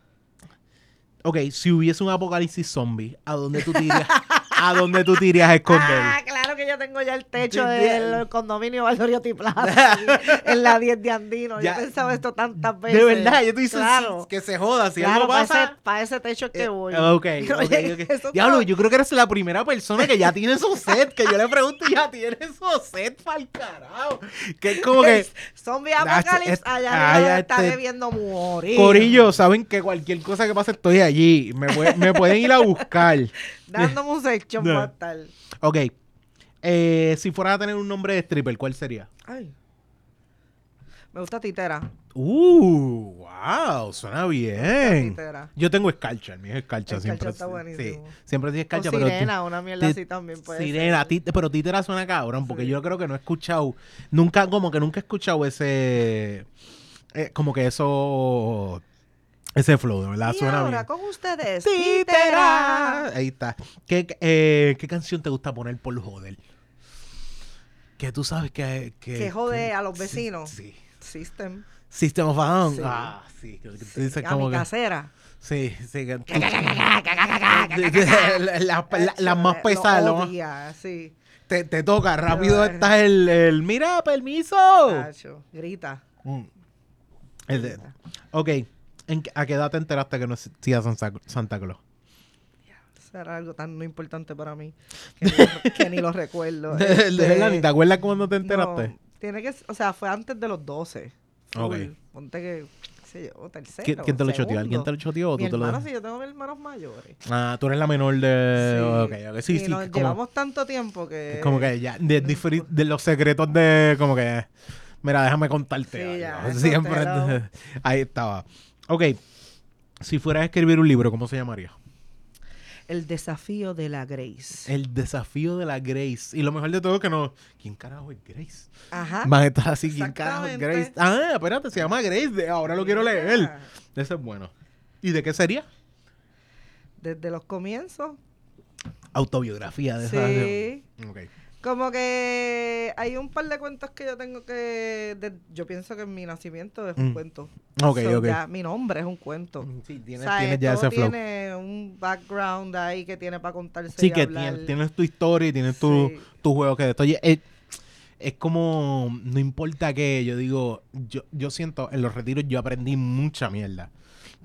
ok, si hubiese un apocalipsis zombie, ¿a dónde tú te irías, ¿a dónde tú te irías a esconder? Ah, claro que yo tengo ya el techo del condominio Valdoriotti Plaza aquí, en la 10 de Andino. Ya. Yo he pensado esto tantas veces. de verdad, yo te dices Claro. que se joda. Si claro, algo para pasa. ese, pa' ese techo es que Eh, voy. ok, Yo ok, llegué- ok. eso Diablo, yo creo que eres la primera persona que ya tiene su set, que yo le pregunto y ya tiene su set para el carajo. Que es como que, Zombie Ah, Apocalypse, allá ay, yo estaré este- viendo morir. Corillo, saben que cualquier cosa que pase estoy allí. Me, pue- me pueden ir a buscar. Dándome un section No. para estar. Ok. Eh, si fueras a tener un nombre de stripper, ¿cuál sería? Ay. Me gusta Titera. Uh, wow, suena bien. Titera. Yo tengo escarcha, el mío es escarcha. Escarcha siempre, está buenísimo. Sí, siempre sí escarcha, o pero... Sirena, una mierda así también puede Sirena, pero títera suena cabrón, porque Sí. yo creo que no he escuchado, nunca, como que nunca he escuchado ese, eh, como que eso, ese flow, de verdad, Y suena ahora bien. con ustedes, Títera. Titera. Ahí está. ¿Qué, eh, ¿Qué canción te gusta poner por joder? Que tú sabes que... Que, Que jode a los sí, vecinos. Sí. System. System of a Down. Sí. Ah, sí. Que, que tú dices a como mi casera. Sí, sí. Que, la, la- más Lo pesadas. lo odia, sí. te, te toca, rápido Pero, está el, el mira, permiso. Tacho, grita. Mm. El de- ok, ¿En ¿a qué edad te enteraste que no existía Santa, Santa Claus? Eso era algo tan no importante para mí que ni, lo- que ni lo recuerdo. De, de Este, verdad, ¿ni te acuerdas cuando te enteraste? no, tiene que, o sea, fue antes de los 12. Ok. Ponte que, qué sé yo, tercero. ¿Quién, te lo choteó? ¿Alguien te lo choteó Mi tú te lo hermano, sí, yo tengo hermanos mayores. Ah, tú eres la menor de... Sí. Ok, ok, sí, y sí. nos como, llevamos tanto tiempo que... como que ya, de, los secretos de, como que, mira, déjame contarte Sí, ya, Siempre, ahí estaba. Ok, si fueras a escribir un libro, ¿cómo se llamaría? El desafío de la Grace. El desafío de la Grace. Y lo mejor de todo es que no. ¿Quién carajo es Grace? Ajá. Van a estar así. ¿Quién carajo es Grace? Ah, espérate, se llama Grace. Ahora lo quiero leer. Ese es bueno. ¿Y de qué sería? Desde los comienzos. Autobiografía de esa. Sí. Como que hay un par de cuentos que yo tengo que... de- yo pienso que mi nacimiento es un Mm. cuento. Ok, So, ya mi nombre es un cuento. Sí, tienes, O sea, tienes ya todo ese flow. tiene un background ahí que tiene para contarse Sí, y que hablar. tienes, tienes tu historia y tienes tu, Sí. tu juego que de esto. Oye, es, es como, no importa qué, yo digo, yo, yo siento, en los retiros yo aprendí mucha mierda.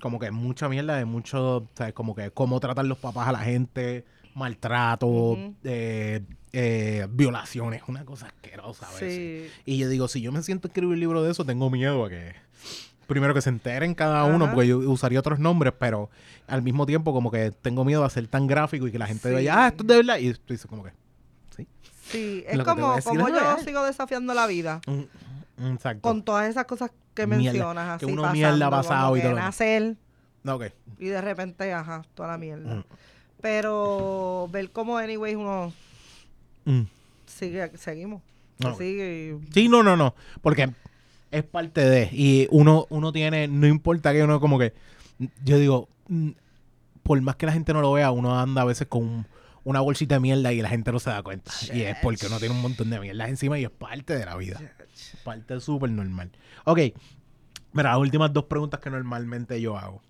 Como que mucha mierda de mucho, ¿sabes? Como que cómo tratan los papás a la gente, maltrato, eh, eh, violaciones, una cosa asquerosa a veces. Sí. Y yo digo, si yo me siento a escribir un libro de eso, tengo miedo a que. Primero que se enteren cada uno, porque yo usaría otros nombres, pero al mismo tiempo como que tengo miedo a ser tan gráfico y que la gente Sí. vaya, ah, esto es de verdad. Y tú dices como que, sí. Es que como, como es yo real. sigo desafiando la vida. Mm, Exacto. Con todas esas cosas que Mierda, mencionas, que así uno mierda pasando, ha pasado y que todo lo demás. nacer Ok. y de repente, ajá, toda la mierda. Mm, Pero ver cómo, anyways, uno mm. sigue, seguimos. No. Se sigue y- Sí, no, no, no. Porque es parte de. Y uno, uno tiene, no importa que uno como que. Yo digo, mm, por más que la gente no lo vea, uno anda a veces con un- una bolsita de mierda y la gente no se da cuenta. Y es porque uno tiene un montón de mierda encima y es parte de la vida. Parte súper normal. Ok. Mira, las últimas dos preguntas que normalmente yo hago.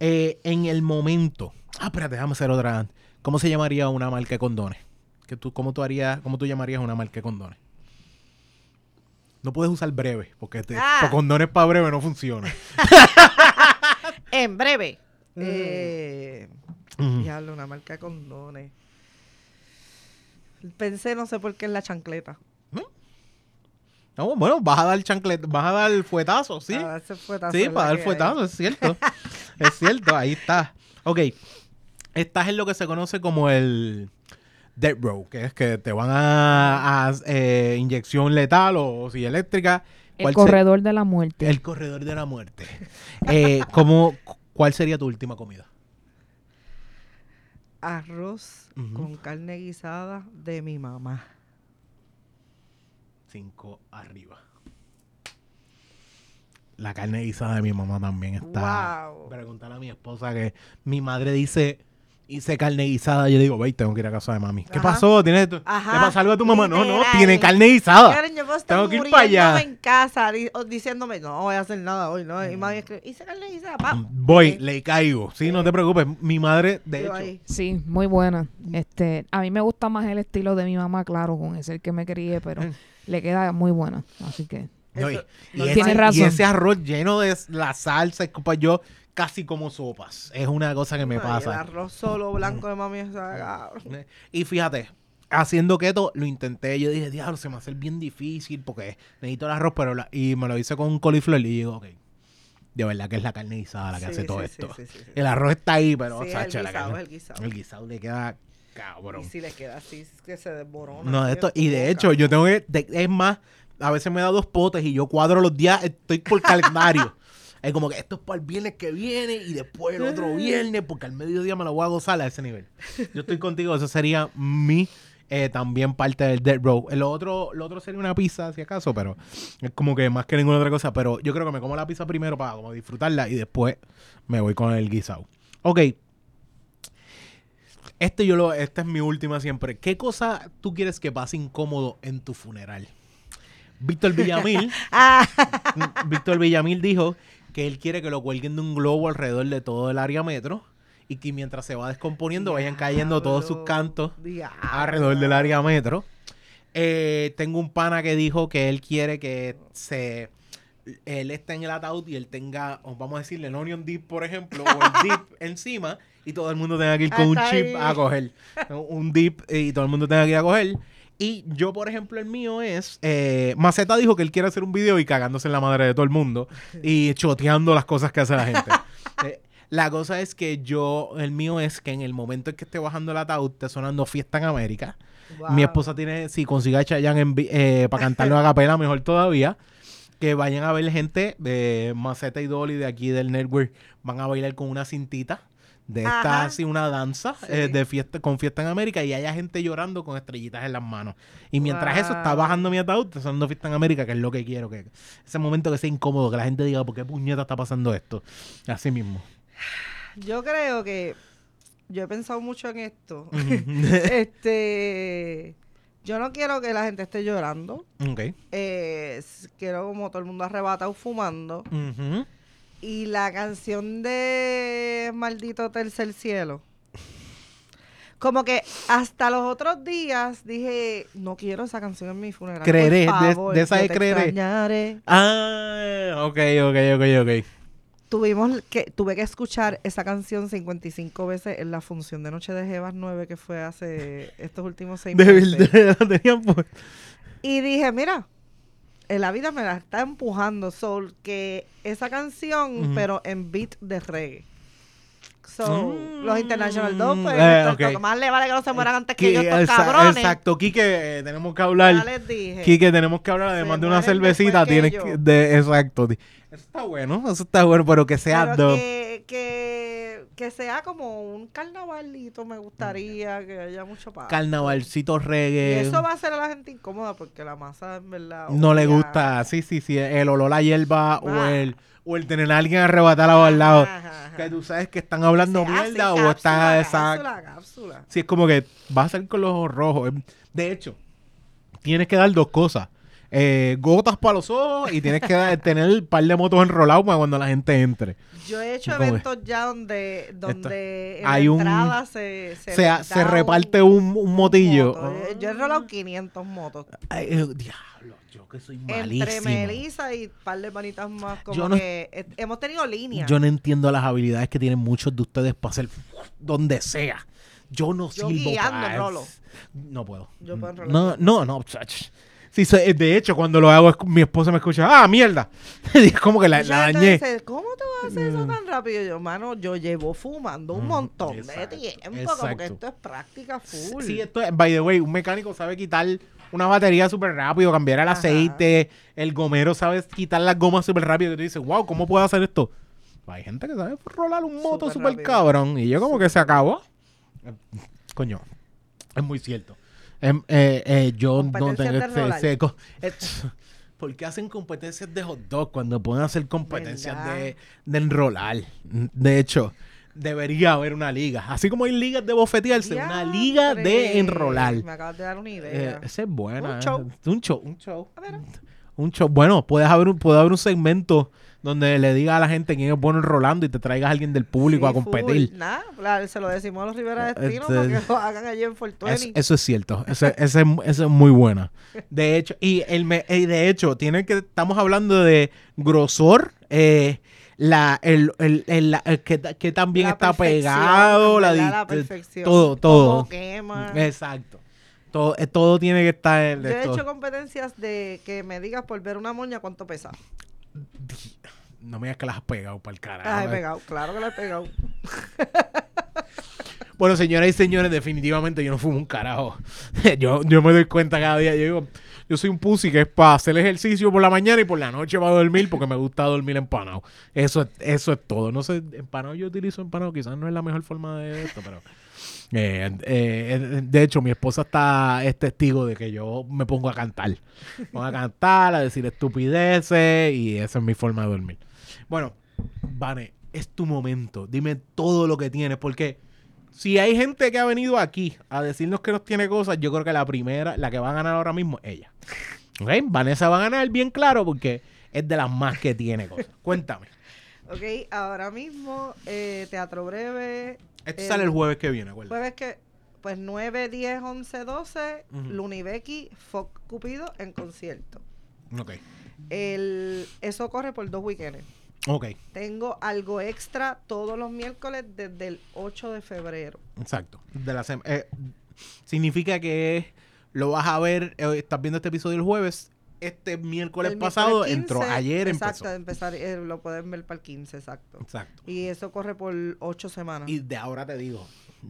Eh, en el momento. Ah, espérate, déjame hacer otra. ¿Cómo se llamaría una marca de condones? ¿Que tú, cómo, tú harías, ¿Cómo tú llamarías una marca de condones? No puedes usar breve, porque te, Ah. condones para breve no funciona. En breve. Mm. Eh, Ujú. diablo, una marca de condones. Pensé, no sé por qué en la chancleta. No, bueno, vas a dar chanclet, vas a dar fuetazo, ¿sí? Ah, fuetazo Sí, para dar que hay. fuetazo, es cierto. es cierto, ahí está. Ok, estás en lo que se conoce como el Dead Row, que es que te van a, a, eh, inyección letal o si eléctrica. El ¿Cuál se- corredor de la muerte. el corredor de la muerte. Eh, ¿cómo, ¿Cuál sería tu última comida? Arroz con carne guisada de mi mamá. cinco arriba. La carne guisada de mi mamá también está. Wow. Preguntarle a mi esposa que mi madre dice hice carne guisada. Yo digo, veis, tengo que ir a casa de mami. ¿Qué Ajá. pasó? ¿Tienes. ¿Le pasa algo a tu mamá? No, no, tiene carne guisada. Karen, yo puedo estar Tengo que ir para allá. en casa di- diciéndome, no voy a hacer nada hoy, ¿no? Y mami escribe, hice carne guisada, pa. Voy, le caigo. Sí, no te preocupes. Mi madre, de Yo hecho, ahí. Sí, muy buena. Este, a mí me gusta más el estilo de mi mamá, claro, con ese el que me crié, pero Mm. le queda muy buena. Así que No, y, ese, tienes y razón. ese arroz lleno de la salsa, yo casi como sopas. Es una cosa que me Ay, El pasa. arroz solo blanco de mami, esa, cabrón. Y fíjate, haciendo keto lo intenté. Yo dije, diablo, se me va a hacer bien difícil porque necesito el arroz, pero la- y me lo hice con coliflor y digo, ok. De verdad que es la carne guisada la que Sí, hace todo sí, esto. sí. El arroz está ahí, pero es el la guisado, carne- es el guisado. el guisado le queda cabrón. Y si le queda así, es que se desborona. No, esto, y de hecho, yo tengo que, de- es más, a veces me da dos potes y yo cuadro los días, estoy por calendario. Es como que esto es para el viernes que viene y después el otro viernes, porque al mediodía me lo voy a gozar a ese nivel. Yo estoy contigo, eso sería mi eh, también parte del Dead Row. El otro, lo otro sería una pizza, si acaso, pero es como que más que ninguna otra cosa. Pero yo creo que me como la pizza primero para como disfrutarla y después me voy con el guisado. Ok. Este yo lo, esta es mi última siempre. ¿Qué cosa tú quieres que pase incómodo en tu funeral? Víctor Villamil, Ah, Víctor Villamil dijo que él quiere que lo cuelguen de un globo alrededor de todo el área metro y que mientras se va descomponiendo vayan cayendo todos sus cantos diablo. alrededor del área metro. Eh, tengo un pana que dijo que él quiere que se él esté en el ataúd y él tenga, vamos a decirle, el onion dip, por ejemplo, o el dip encima, y todo el mundo tenga que ir con un Hasta chip ahí. a coger. Un dip y todo el mundo tenga que ir a coger. Y yo, por ejemplo, el mío es. Eh, Maceta dijo que él quiere hacer un video y cagándose en la madre de todo el mundo y choteando las cosas que hace la gente. Eh, la cosa es que yo, el mío es que en el momento en que esté bajando el ataúd, esté sonando Fiesta en América. Wow. Mi esposa tiene, si consigue a Chayanne eh, para cantarlo a capela, mejor todavía. Que vayan a ver gente de Maceta y Dolly de aquí del network. Van a bailar con una cintita. De esta, Ajá. así una danza Sí. eh, de fiesta, con fiesta en América y haya gente llorando con estrellitas en las manos. Y mientras eso está bajando mi ataúd, está sonando fiesta en América, que es lo que quiero. que Ese momento que sea incómodo, que la gente diga, ¿por qué puñeta está pasando esto? Así mismo. Yo creo que yo he pensado mucho en esto. Este, yo no quiero que la gente esté llorando. ok. Eh, quiero como todo el mundo arrebatado fumando. Ujú. Y la canción de Maldito Tercer Cielo. Como que hasta los otros días dije, no quiero esa canción en mi funeral. Creeré, de- favor, de esa de creeré. extrañaré". Ah, ok, ok, ok, ok. Tuvimos que, tuve que escuchar esa canción 55 veces en la función de Noche de Jebas 9 que fue hace estos últimos seis De meses. verdad, tenían por- Y dije, mira, la vida me la está empujando Soul, que esa canción, pero en beat de reggae. So, Mm. los International Dogs, pues, Eh, esto- ok. más le vale que no se mueran antes que Qui- yo, estos cabrones. Exacto, Quique, eh, tenemos que hablar. Ya les dije. Quique, tenemos que hablar, además Se de una cervecita, que tienes que, de, exacto. Eso está bueno, eso está bueno, pero que sea Pero dub. que, que, que sea como un carnavalito, me gustaría que haya mucho paz. carnavalcito Y reggae. eso va a hacer a la gente incómoda porque la masa, en verdad. No le gusta, sí, sí, sí, el olor a hierba o Ah. el o el tener a alguien arrebatado al lado. Ajá, ajá. Que tú sabes que están hablando ah, mierda o cápsula, están esa cápsula, cápsula. Sí, es como que vas a salir con los ojos rojos. De hecho, tienes que dar dos cosas. Eh, gotas para los ojos y tienes que tener un par de motos enrolados para cuando la gente entre. Yo he hecho eventos ya donde, donde en hay la un- entrada se, se, reparte un, un motillo. moto. Yo- Yo he enrolado 500 motos. Ay, eh, diablo, yo que soy Entre malísimo. Melissa y un par de manitas más. Como Yo no- que eh, hemos tenido líneas. Yo no entiendo las habilidades que tienen muchos de ustedes para hacer donde sea. Yo no Yo sirvo para. No puedo. Yo puedo enrolar No, bien. no, no. Sí, eh, de hecho, cuando lo hago, mi esposa me escucha, ah, mierda. es como que la, la dañé. dice, ¿cómo te vas a hacer eso tan rápido? Yo, mano, yo llevo fumando un Mm, montón exacto, de tiempo. Como exacto. que esto es práctica full. Sí, esto es, by the way, un mecánico sabe quitar una batería súper rápido, cambiar el Ajá. aceite, el gomero sabe quitar las gomas súper rápido. Y tú dices, wow, ¿cómo puedo hacer esto? Hay gente que sabe rolar un moto Súper cabrón. Y yo como que se acabó. Coño, es muy cierto. Em, eh, eh, yo no tengo este rolar. seco. ¿Por qué hacen competencias de hot dog cuando pueden hacer competencias de, de enrolar? De hecho, debería haber una liga. Así como hay ligas de bofetearse, una liga de enrolar. Me acabas de dar una Eh, idea. esa es buena. Un eh. show. Un show. Un show. A ver. Un show. Bueno, puedes haber un, puede haber un segmento donde le diga a la gente quién es bueno enrolando y te traigas a alguien del público Sí, a competir. Nada, se lo decimos a los Rivera Eh, Destino este- para que lo hagan allí en Eso, 420. eso es cierto. Eso, eso es, es muy buena. De hecho, y el me- y de hecho, tiene que, estamos hablando de grosor, eh, la, el, el, el- la- el que, que también La está pegado, la, todo, todo. quema. Exacto. Todo, eh, todo tiene que estar en Yo he hecho competencias de que me digas por ver una moña cuánto pesa. No me digas que las has pegado para el carajo. Ah, he eh. pegado, claro que la he pegado. Bueno, señoras y señores, definitivamente yo no fumo un carajo. yo, yo me doy cuenta cada día. Yo digo, yo soy un pussy que es para hacer ejercicio por la mañana y por la noche para dormir porque me gusta dormir empanado. Eso es, eso es todo. No sé, empanado yo utilizo empanado. Quizás no es la mejor forma de esto, pero... eh, eh, de hecho, mi esposa está es testigo de que yo me pongo a cantar. Me pongo a cantar, a decir estupideces y esa es mi forma de dormir. Bueno, Vane, es tu momento. Dime todo lo que tienes porque si hay gente que ha venido aquí a decirnos que nos tiene cosas, yo creo que la primera, la que va a ganar ahora mismo es ella. ¿Ok? Vanessa va a ganar bien claro porque es de las más que tiene cosas. Cuéntame. Ok, ahora mismo, eh, Teatro Breve. Esto el sale el jueves que viene, acuérdate. Jueves que, pues 9, 10, 11, 12, Ujú. Lunibecky, Foc Cupido en concierto. Ok. El, eso corre por dos weekends. Ok, Tengo algo extra todos los miércoles desde el 8 de febrero. exacto. De la eh, significa que lo vas a ver, eh, estás viendo este episodio el jueves. Este miércoles El pasado miércoles entró, 15, ayer Exacto, empezó. empezar, eh, lo pueden ver para el 15, exacto. Exacto. Y eso corre por 8 semanas. Y de ahora te digo,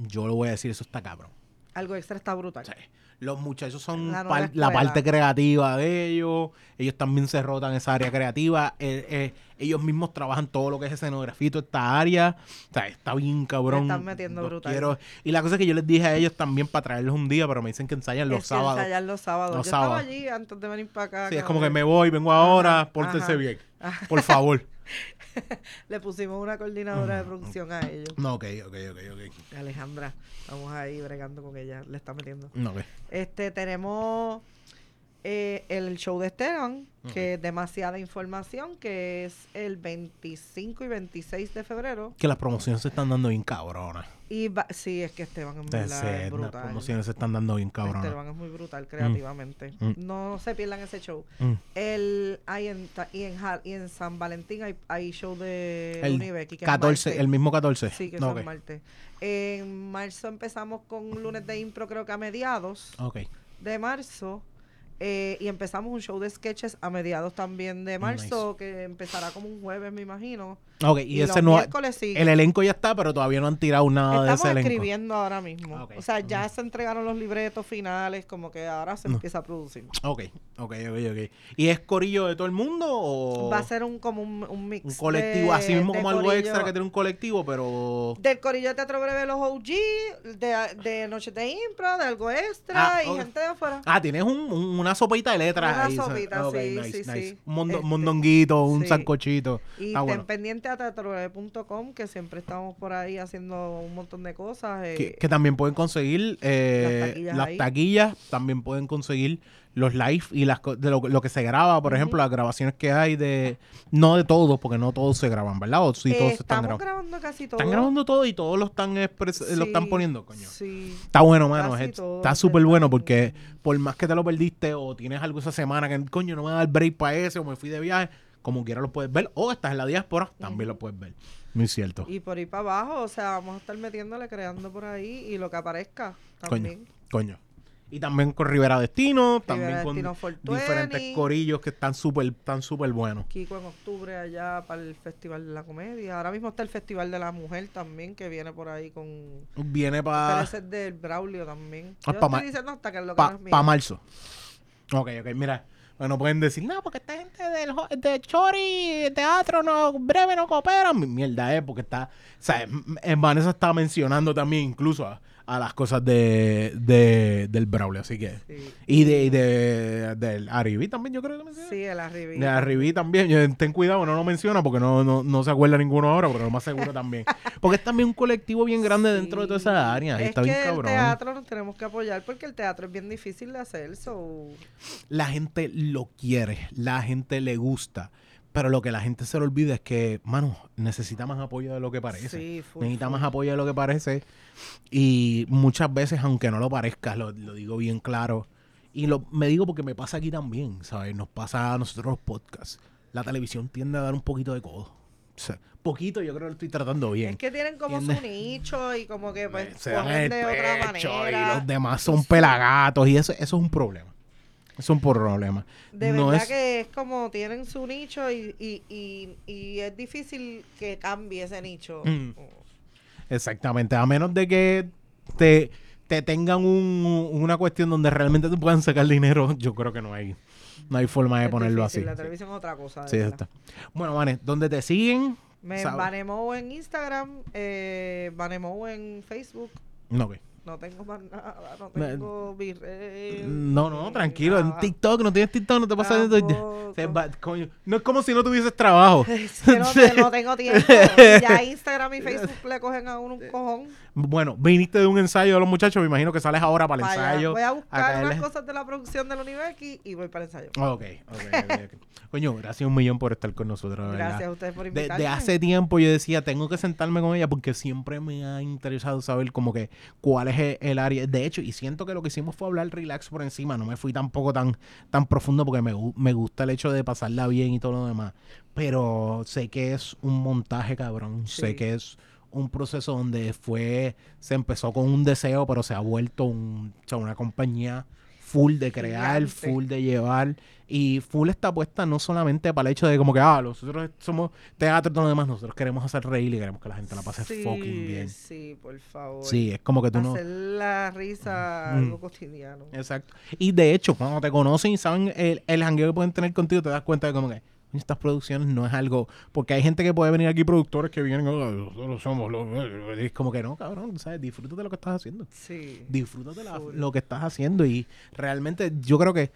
yo lo voy a decir, eso está cabrón. algo extra está brutal. Sí. Los muchachos son La par- la, parte creativa de ellos. Ellos también se rotan esa área creativa. Eh, eh, ellos mismos trabajan todo lo que es escenografía esta área. O sea, está bien cabrón. Le están metiendo Los brutal. quiero. Y la cosa es que yo les dije a ellos también para traerles un día, pero me dicen que ensayan los Es sábados. ensayar los sábados. Los Yo sábados. estaba allí antes de venir para acá. Sí, es cabrón. como que me voy, vengo ahora, Ajá, pórtense ajá. bien. Por favor. Le pusimos una coordinadora de producción a ellos. no, ok, ok, ok, ok. Alejandra, vamos ahí bregando con ella, le está metiendo. No, ok. Este, tenemos eh, el show de Esteban, que es demasiada información, que es el 25 y 26 de febrero. Que las promociones se están dando bien cabronas. Y va- sí, es que Esteban verdad sé, es las brutal. promociones se están dando bien cabronas. Esteban es muy brutal creativamente. Mm. No se pierdan ese show. Mm. El, hay en, y, en, y en San Valentín hay, hay show de El Unibecky, que es 14, martes. el mismo 14. Sí, que No, son ok. martes. En marzo empezamos con lunes de impro, creo que a mediados de marzo. eh, y empezamos un show de sketches a mediados también de marzo, que empezará como un jueves, me imagino. Ok, y, Y, ese los no. El elenco ya está, pero todavía no han tirado nada de Estamos ese elenco. escribiendo ahora mismo. Ok. O sea, ya se entregaron los libretos finales, como que ahora se No. empieza a producir. Ok, ok, ok, ok. ¿Y es corillo de todo el mundo o Va a ser un como un, un mix. Un colectivo, de- así mismo como algo extra que tiene un colectivo, pero... Del Corillo de Teatro Breve Los OG, de, de Noches de Impro, de algo extra Ah, y gente de afuera. Ah, tienes un- un- una sopita de letras Una ahí. sopita, Ok, sí, nice, sí, nice. sí. Un mondo- Este, mondonguito, un sí. sancochito. Y Está estén bueno. A teatrobreve.com, que siempre estamos por ahí haciendo un montón de cosas. eh, Que, que también pueden conseguir eh, Las taquillas las ahí. taquillas, también pueden conseguir los live y las de lo, lo que se graba, por ejemplo, las grabaciones que hay de... No de todos, porque no todos se graban, ¿verdad? O sí, eh, todos están grabando. grabando casi todo. Están grabando todo y todos lo están, expres- lo están Sí, poniendo, coño. Sí. Está bueno, mano. Casi es- todo está súper bueno porque por más que te lo perdiste o tienes algo esa semana que, coño, no me da el break para ese o me fui de viaje, como quiera lo puedes ver. O estás en la diáspora, también lo puedes ver. Muy cierto. Y por ahí para abajo, o sea, vamos a estar metiéndole, creando por ahí y lo que aparezca Coño, también. coño. Y también con Rivera Destino, también con Destino 420. diferentes corillos que están súper están súper buenos. Kiko en octubre allá para el Festival de la Comedia. Ahora mismo está el Festival de la Mujer también, que viene por ahí con... Viene para del Braulio también. Ah, Yo pa' estoy ma- diciendo hasta que lo que pa, no es mío. pa marzo. Ok, ok, mira. Bueno, pueden decir, no, porque esta gente del de Chori, teatro, no, breve no coopera. Mi- Mierda, eh, porque está. O sea, Vanessa estaba mencionando también incluso a, a las cosas de, de del Braulio, así que. Y de, de, del Arribí también, yo creo que menciona. Sí, el Arribí. De Arribí también. ten cuidado, no lo menciona porque no, no, no se acuerda ninguno ahora, pero lo más seguro también. Porque es también un colectivo bien grande dentro de toda esa área. Es está que bien cabrón. el teatro nos tenemos que apoyar porque el teatro es bien difícil de hacer. So... La gente lo quiere, la gente le gusta. Pero lo que la gente se le olvida es que, mano, necesita más apoyo de lo que parece. Sí, full, necesita full. más apoyo de lo que parece. Y muchas veces, aunque no lo parezca, lo, lo digo bien claro. Y lo, me digo porque me pasa aquí también, ¿sabes? Nos pasa a nosotros los podcasts. La televisión tiende a dar un poquito de codo. O sea, poquito yo creo que lo estoy tratando bien. Es que tienen como su nicho y como que pues se dan el de otra pecho manera. y los demás son pelagatos y eso, eso es un problema. Es un problema. De No verdad es- que es como tienen su nicho y, y, y, y es difícil que cambie ese nicho. Mm. Exactamente, a menos de que te, te tengan un- una cuestión donde realmente te puedan sacar dinero, yo creo que no hay, no hay forma de Es ponerlo difícil, así. La televisión es otra cosa. Sí, está. Bueno, Vane, ¿dónde te siguen? Me. Vanemo en Instagram, eh, Vanemo en Facebook. No, ok. No tengo más nada, no tengo virrey. No, no, tranquilo. En. TikTok, no tienes TikTok, no te pasa coño, No es como si no tuvieses trabajo. Es que no, te- no tengo tiempo. Ya Instagram y Facebook le cogen a uno un cojón. Bueno, viniste de un ensayo de los muchachos, me imagino que sales ahora para el Vaya, ensayo. voy a buscar unas cosas de la producción del Univex y voy para el ensayo. Ok, ok, ok, ok. Coño, gracias un millón por estar con nosotros. Gracias a ustedes por invitarme. de hace tiempo yo decía, tengo que sentarme con ella porque siempre me ha interesado saber como que cuál es el, el área. De hecho, y siento que lo que hicimos fue hablar relax por encima, no me fui tampoco tan, tan profundo porque me, me gusta el hecho de pasarla bien y todo lo demás. Pero sé que es un montaje, cabrón. Sé que es un proceso donde fue, se empezó con un deseo, pero se ha vuelto un, o sea, una compañía full de crear, Gigante. full de llevar. Y full está puesta no solamente para el hecho de como que, ah, nosotros somos teatro y todo lo demás, nosotros queremos hacer reír y queremos que la gente la pase sí, fucking bien. Sí, por favor. Sí, es como que tú no... Hacer la risa Mm. algo cotidiano. Exacto. Y de hecho, cuando te conocen y saben el, el jangueo que pueden tener contigo, te das cuenta de como que "Coño, estas producciones no es algo... Porque hay gente que puede venir aquí, productores que vienen, "Oh, nosotros somos los... Es como que no, cabrón, ¿sabes? Disfrútate de lo que estás haciendo. Sí. Disfrútate la- lo que estás haciendo y realmente yo creo que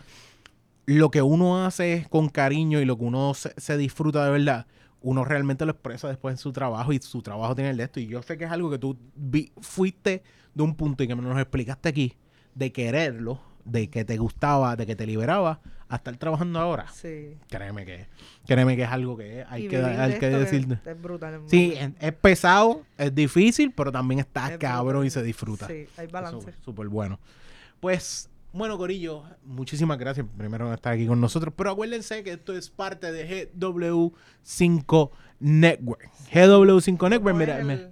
lo que uno hace con cariño y lo que uno se, se disfruta de verdad, uno realmente lo expresa después en su trabajo y su trabajo tiene el de esto. Y yo sé que es algo que tú vi- fuiste de un punto y que nos explicaste aquí, de quererlo, de que te gustaba, de que te liberaba, a estar trabajando ahora. Sí. Créeme que, créeme que es algo que hay Y que, hay que decir. Es brutal. es Sí, es, es pesado, es difícil, pero también está Es cabrón brutal. y se disfruta. Sí, hay balance. Súper bueno. Pues, bueno, Corillo, muchísimas gracias primero por estar aquí con nosotros. Pero acuérdense que esto es parte de GW5 Network. GW5 Network, ¿Cómo mira, el-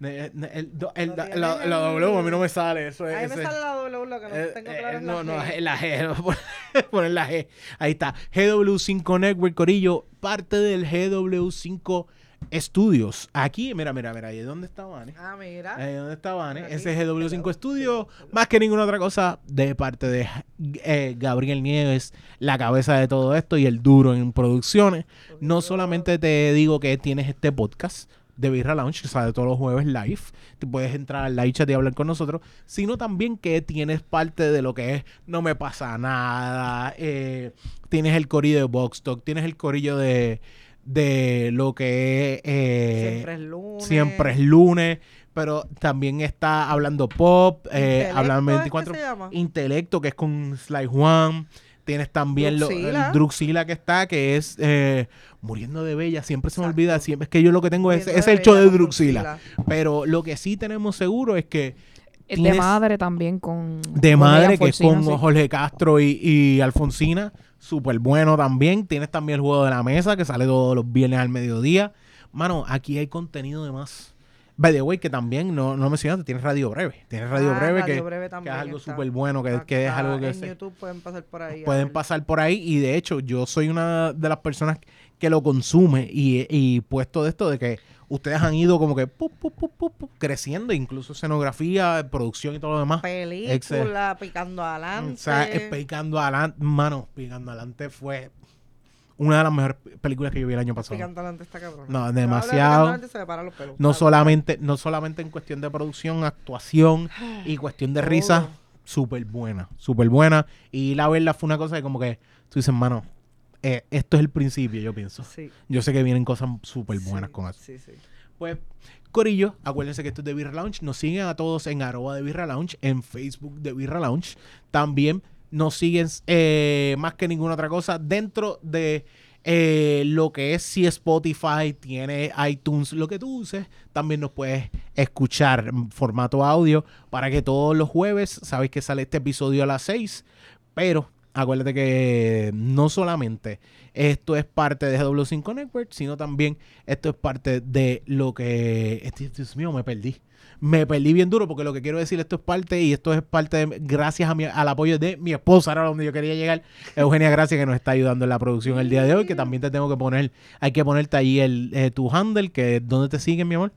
el, la, W a mí no me sale. Eso es, Ahí me ese- sale la W, lo que no eh, tengo eh, claro es no, la no, G. es la G. Poner la G. Ahí está. GW5 Network, Corillo, parte del GW5 Studios. Aquí, mira, mira, mira. ¿Y dónde está Vane? Ah, mira. Ahí donde está Vane. Aquí, Ese es GW5 hello. Studio. Más que ninguna otra cosa, de parte de eh, Gabriel Nieves, la cabeza de todo esto y el duro en producciones. No solamente te digo que tienes este podcast de Birra Lounge, que sale todos los jueves live. Tú puedes entrar al live chat y hablar con nosotros, sino también que tienes parte de lo que es No Me Pasa Nada, eh, tienes el corillo de Box Talk, tienes el corillo de, de lo que es... eh, Siempre es lunes. Siempre es lunes, pero también está hablando pop, eh, hablando es 24 que se llama. Intelecto, que es con Sly Juan. Tienes también lo, Druxila. el Druxila que está, que es eh, Muriendo de Bella. Siempre se me Exacto. olvida. Siempre es que yo lo que tengo es, es el show de Druxila. Druxila. Pero lo que sí tenemos seguro es que El de madre también con. de con madre, que es con sí. Jorge Castro y, y Alfonsina. Súper bueno también. Tienes también el juego de la mesa, que sale todos los viernes al mediodía. Mano, aquí hay contenido de más. By the way, que también no, no mencionaste, tienes Radio Breve. Tienes Radio Ah, Breve, Radio que, Breve que es algo súper bueno, que, que es algo que en se- YouTube pueden pasar por ahí. pueden pasar por ahí. Y de hecho, yo soy una de las personas que lo consume y, y puesto de esto de que ustedes han ido como que pu, pu, pu, creciendo, incluso escenografía, producción y todo lo demás. Película, picando adelante. O sea, picando adelante, mano, picando adelante fue una de las mejores películas que yo vi el año pasado. Está cabrón. No, demasiado. Se los pelos. No solamente, no solamente en cuestión de producción, actuación y cuestión de risa, súper buena, súper buena. Y la verdad fue una cosa que como que tú dices, mano, eh, esto es el principio, yo pienso. Sí. Yo sé que vienen cosas súper buenas sí, con eso. Sí, sí. Pues, Corillo, acuérdense que esto es de Birra Lounge. Nos siguen a todos en arroba de Birra Lounge, en Facebook de Birra Lounge. También nos siguen eh, más que ninguna otra cosa dentro de eh, lo que es si Spotify, tiene iTunes, lo que tú uses. También nos puedes escuchar en formato audio para que todos los jueves, sabéis que sale este episodio a las 6, pero acuérdate que no solamente esto es parte de GW5 Network, sino también esto es parte de lo que... este- Dios mío, me perdí. Me perdí bien duro porque lo que quiero decir, esto es parte y esto es parte de, gracias a mi- al apoyo de mi esposa, era donde yo quería llegar, Eugenia Gracia, que nos está ayudando en la producción el día de hoy, que también te tengo que poner, hay que ponerte ahí el, eh, tu handle, que ¿dónde te siguen, mi amor?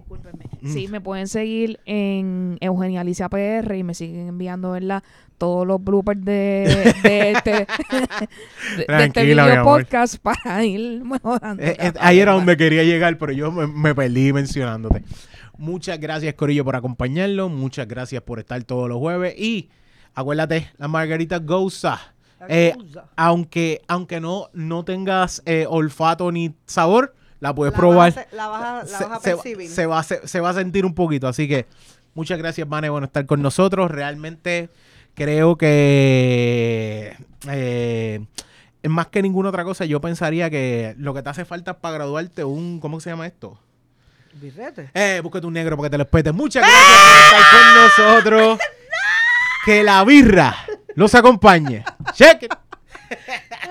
Discúlpenme. Mm. Sí, me pueden seguir en Eugenia Alicia PR y me siguen enviando, ¿verdad? Todos los bloopers de, de este, de, de este Tranquila, mi video amor. podcast para ir mejorando. Eh, eh, ahí era donde quería llegar, pero yo me, me perdí mencionándote. Muchas gracias, Corillo, por acompañarlo. Muchas gracias por estar todos los jueves. Y acuérdate, la Margarita Goza. Eh, aunque aunque no, no tengas eh, olfato ni sabor, la puedes La probar. vas a- La vas a, la vas percibir. se va a, se, se va a sentir un poquito. Así que muchas gracias, Vane, por estar con nosotros. Realmente creo que eh, más que ninguna otra cosa, yo pensaría que lo que te hace falta para graduarte un, ¿cómo se llama esto? Birrete. Eh, búsquete un negro para que te lo espete. Muchas gracias por estar con nosotros. Que la birra los acompañe. Check it.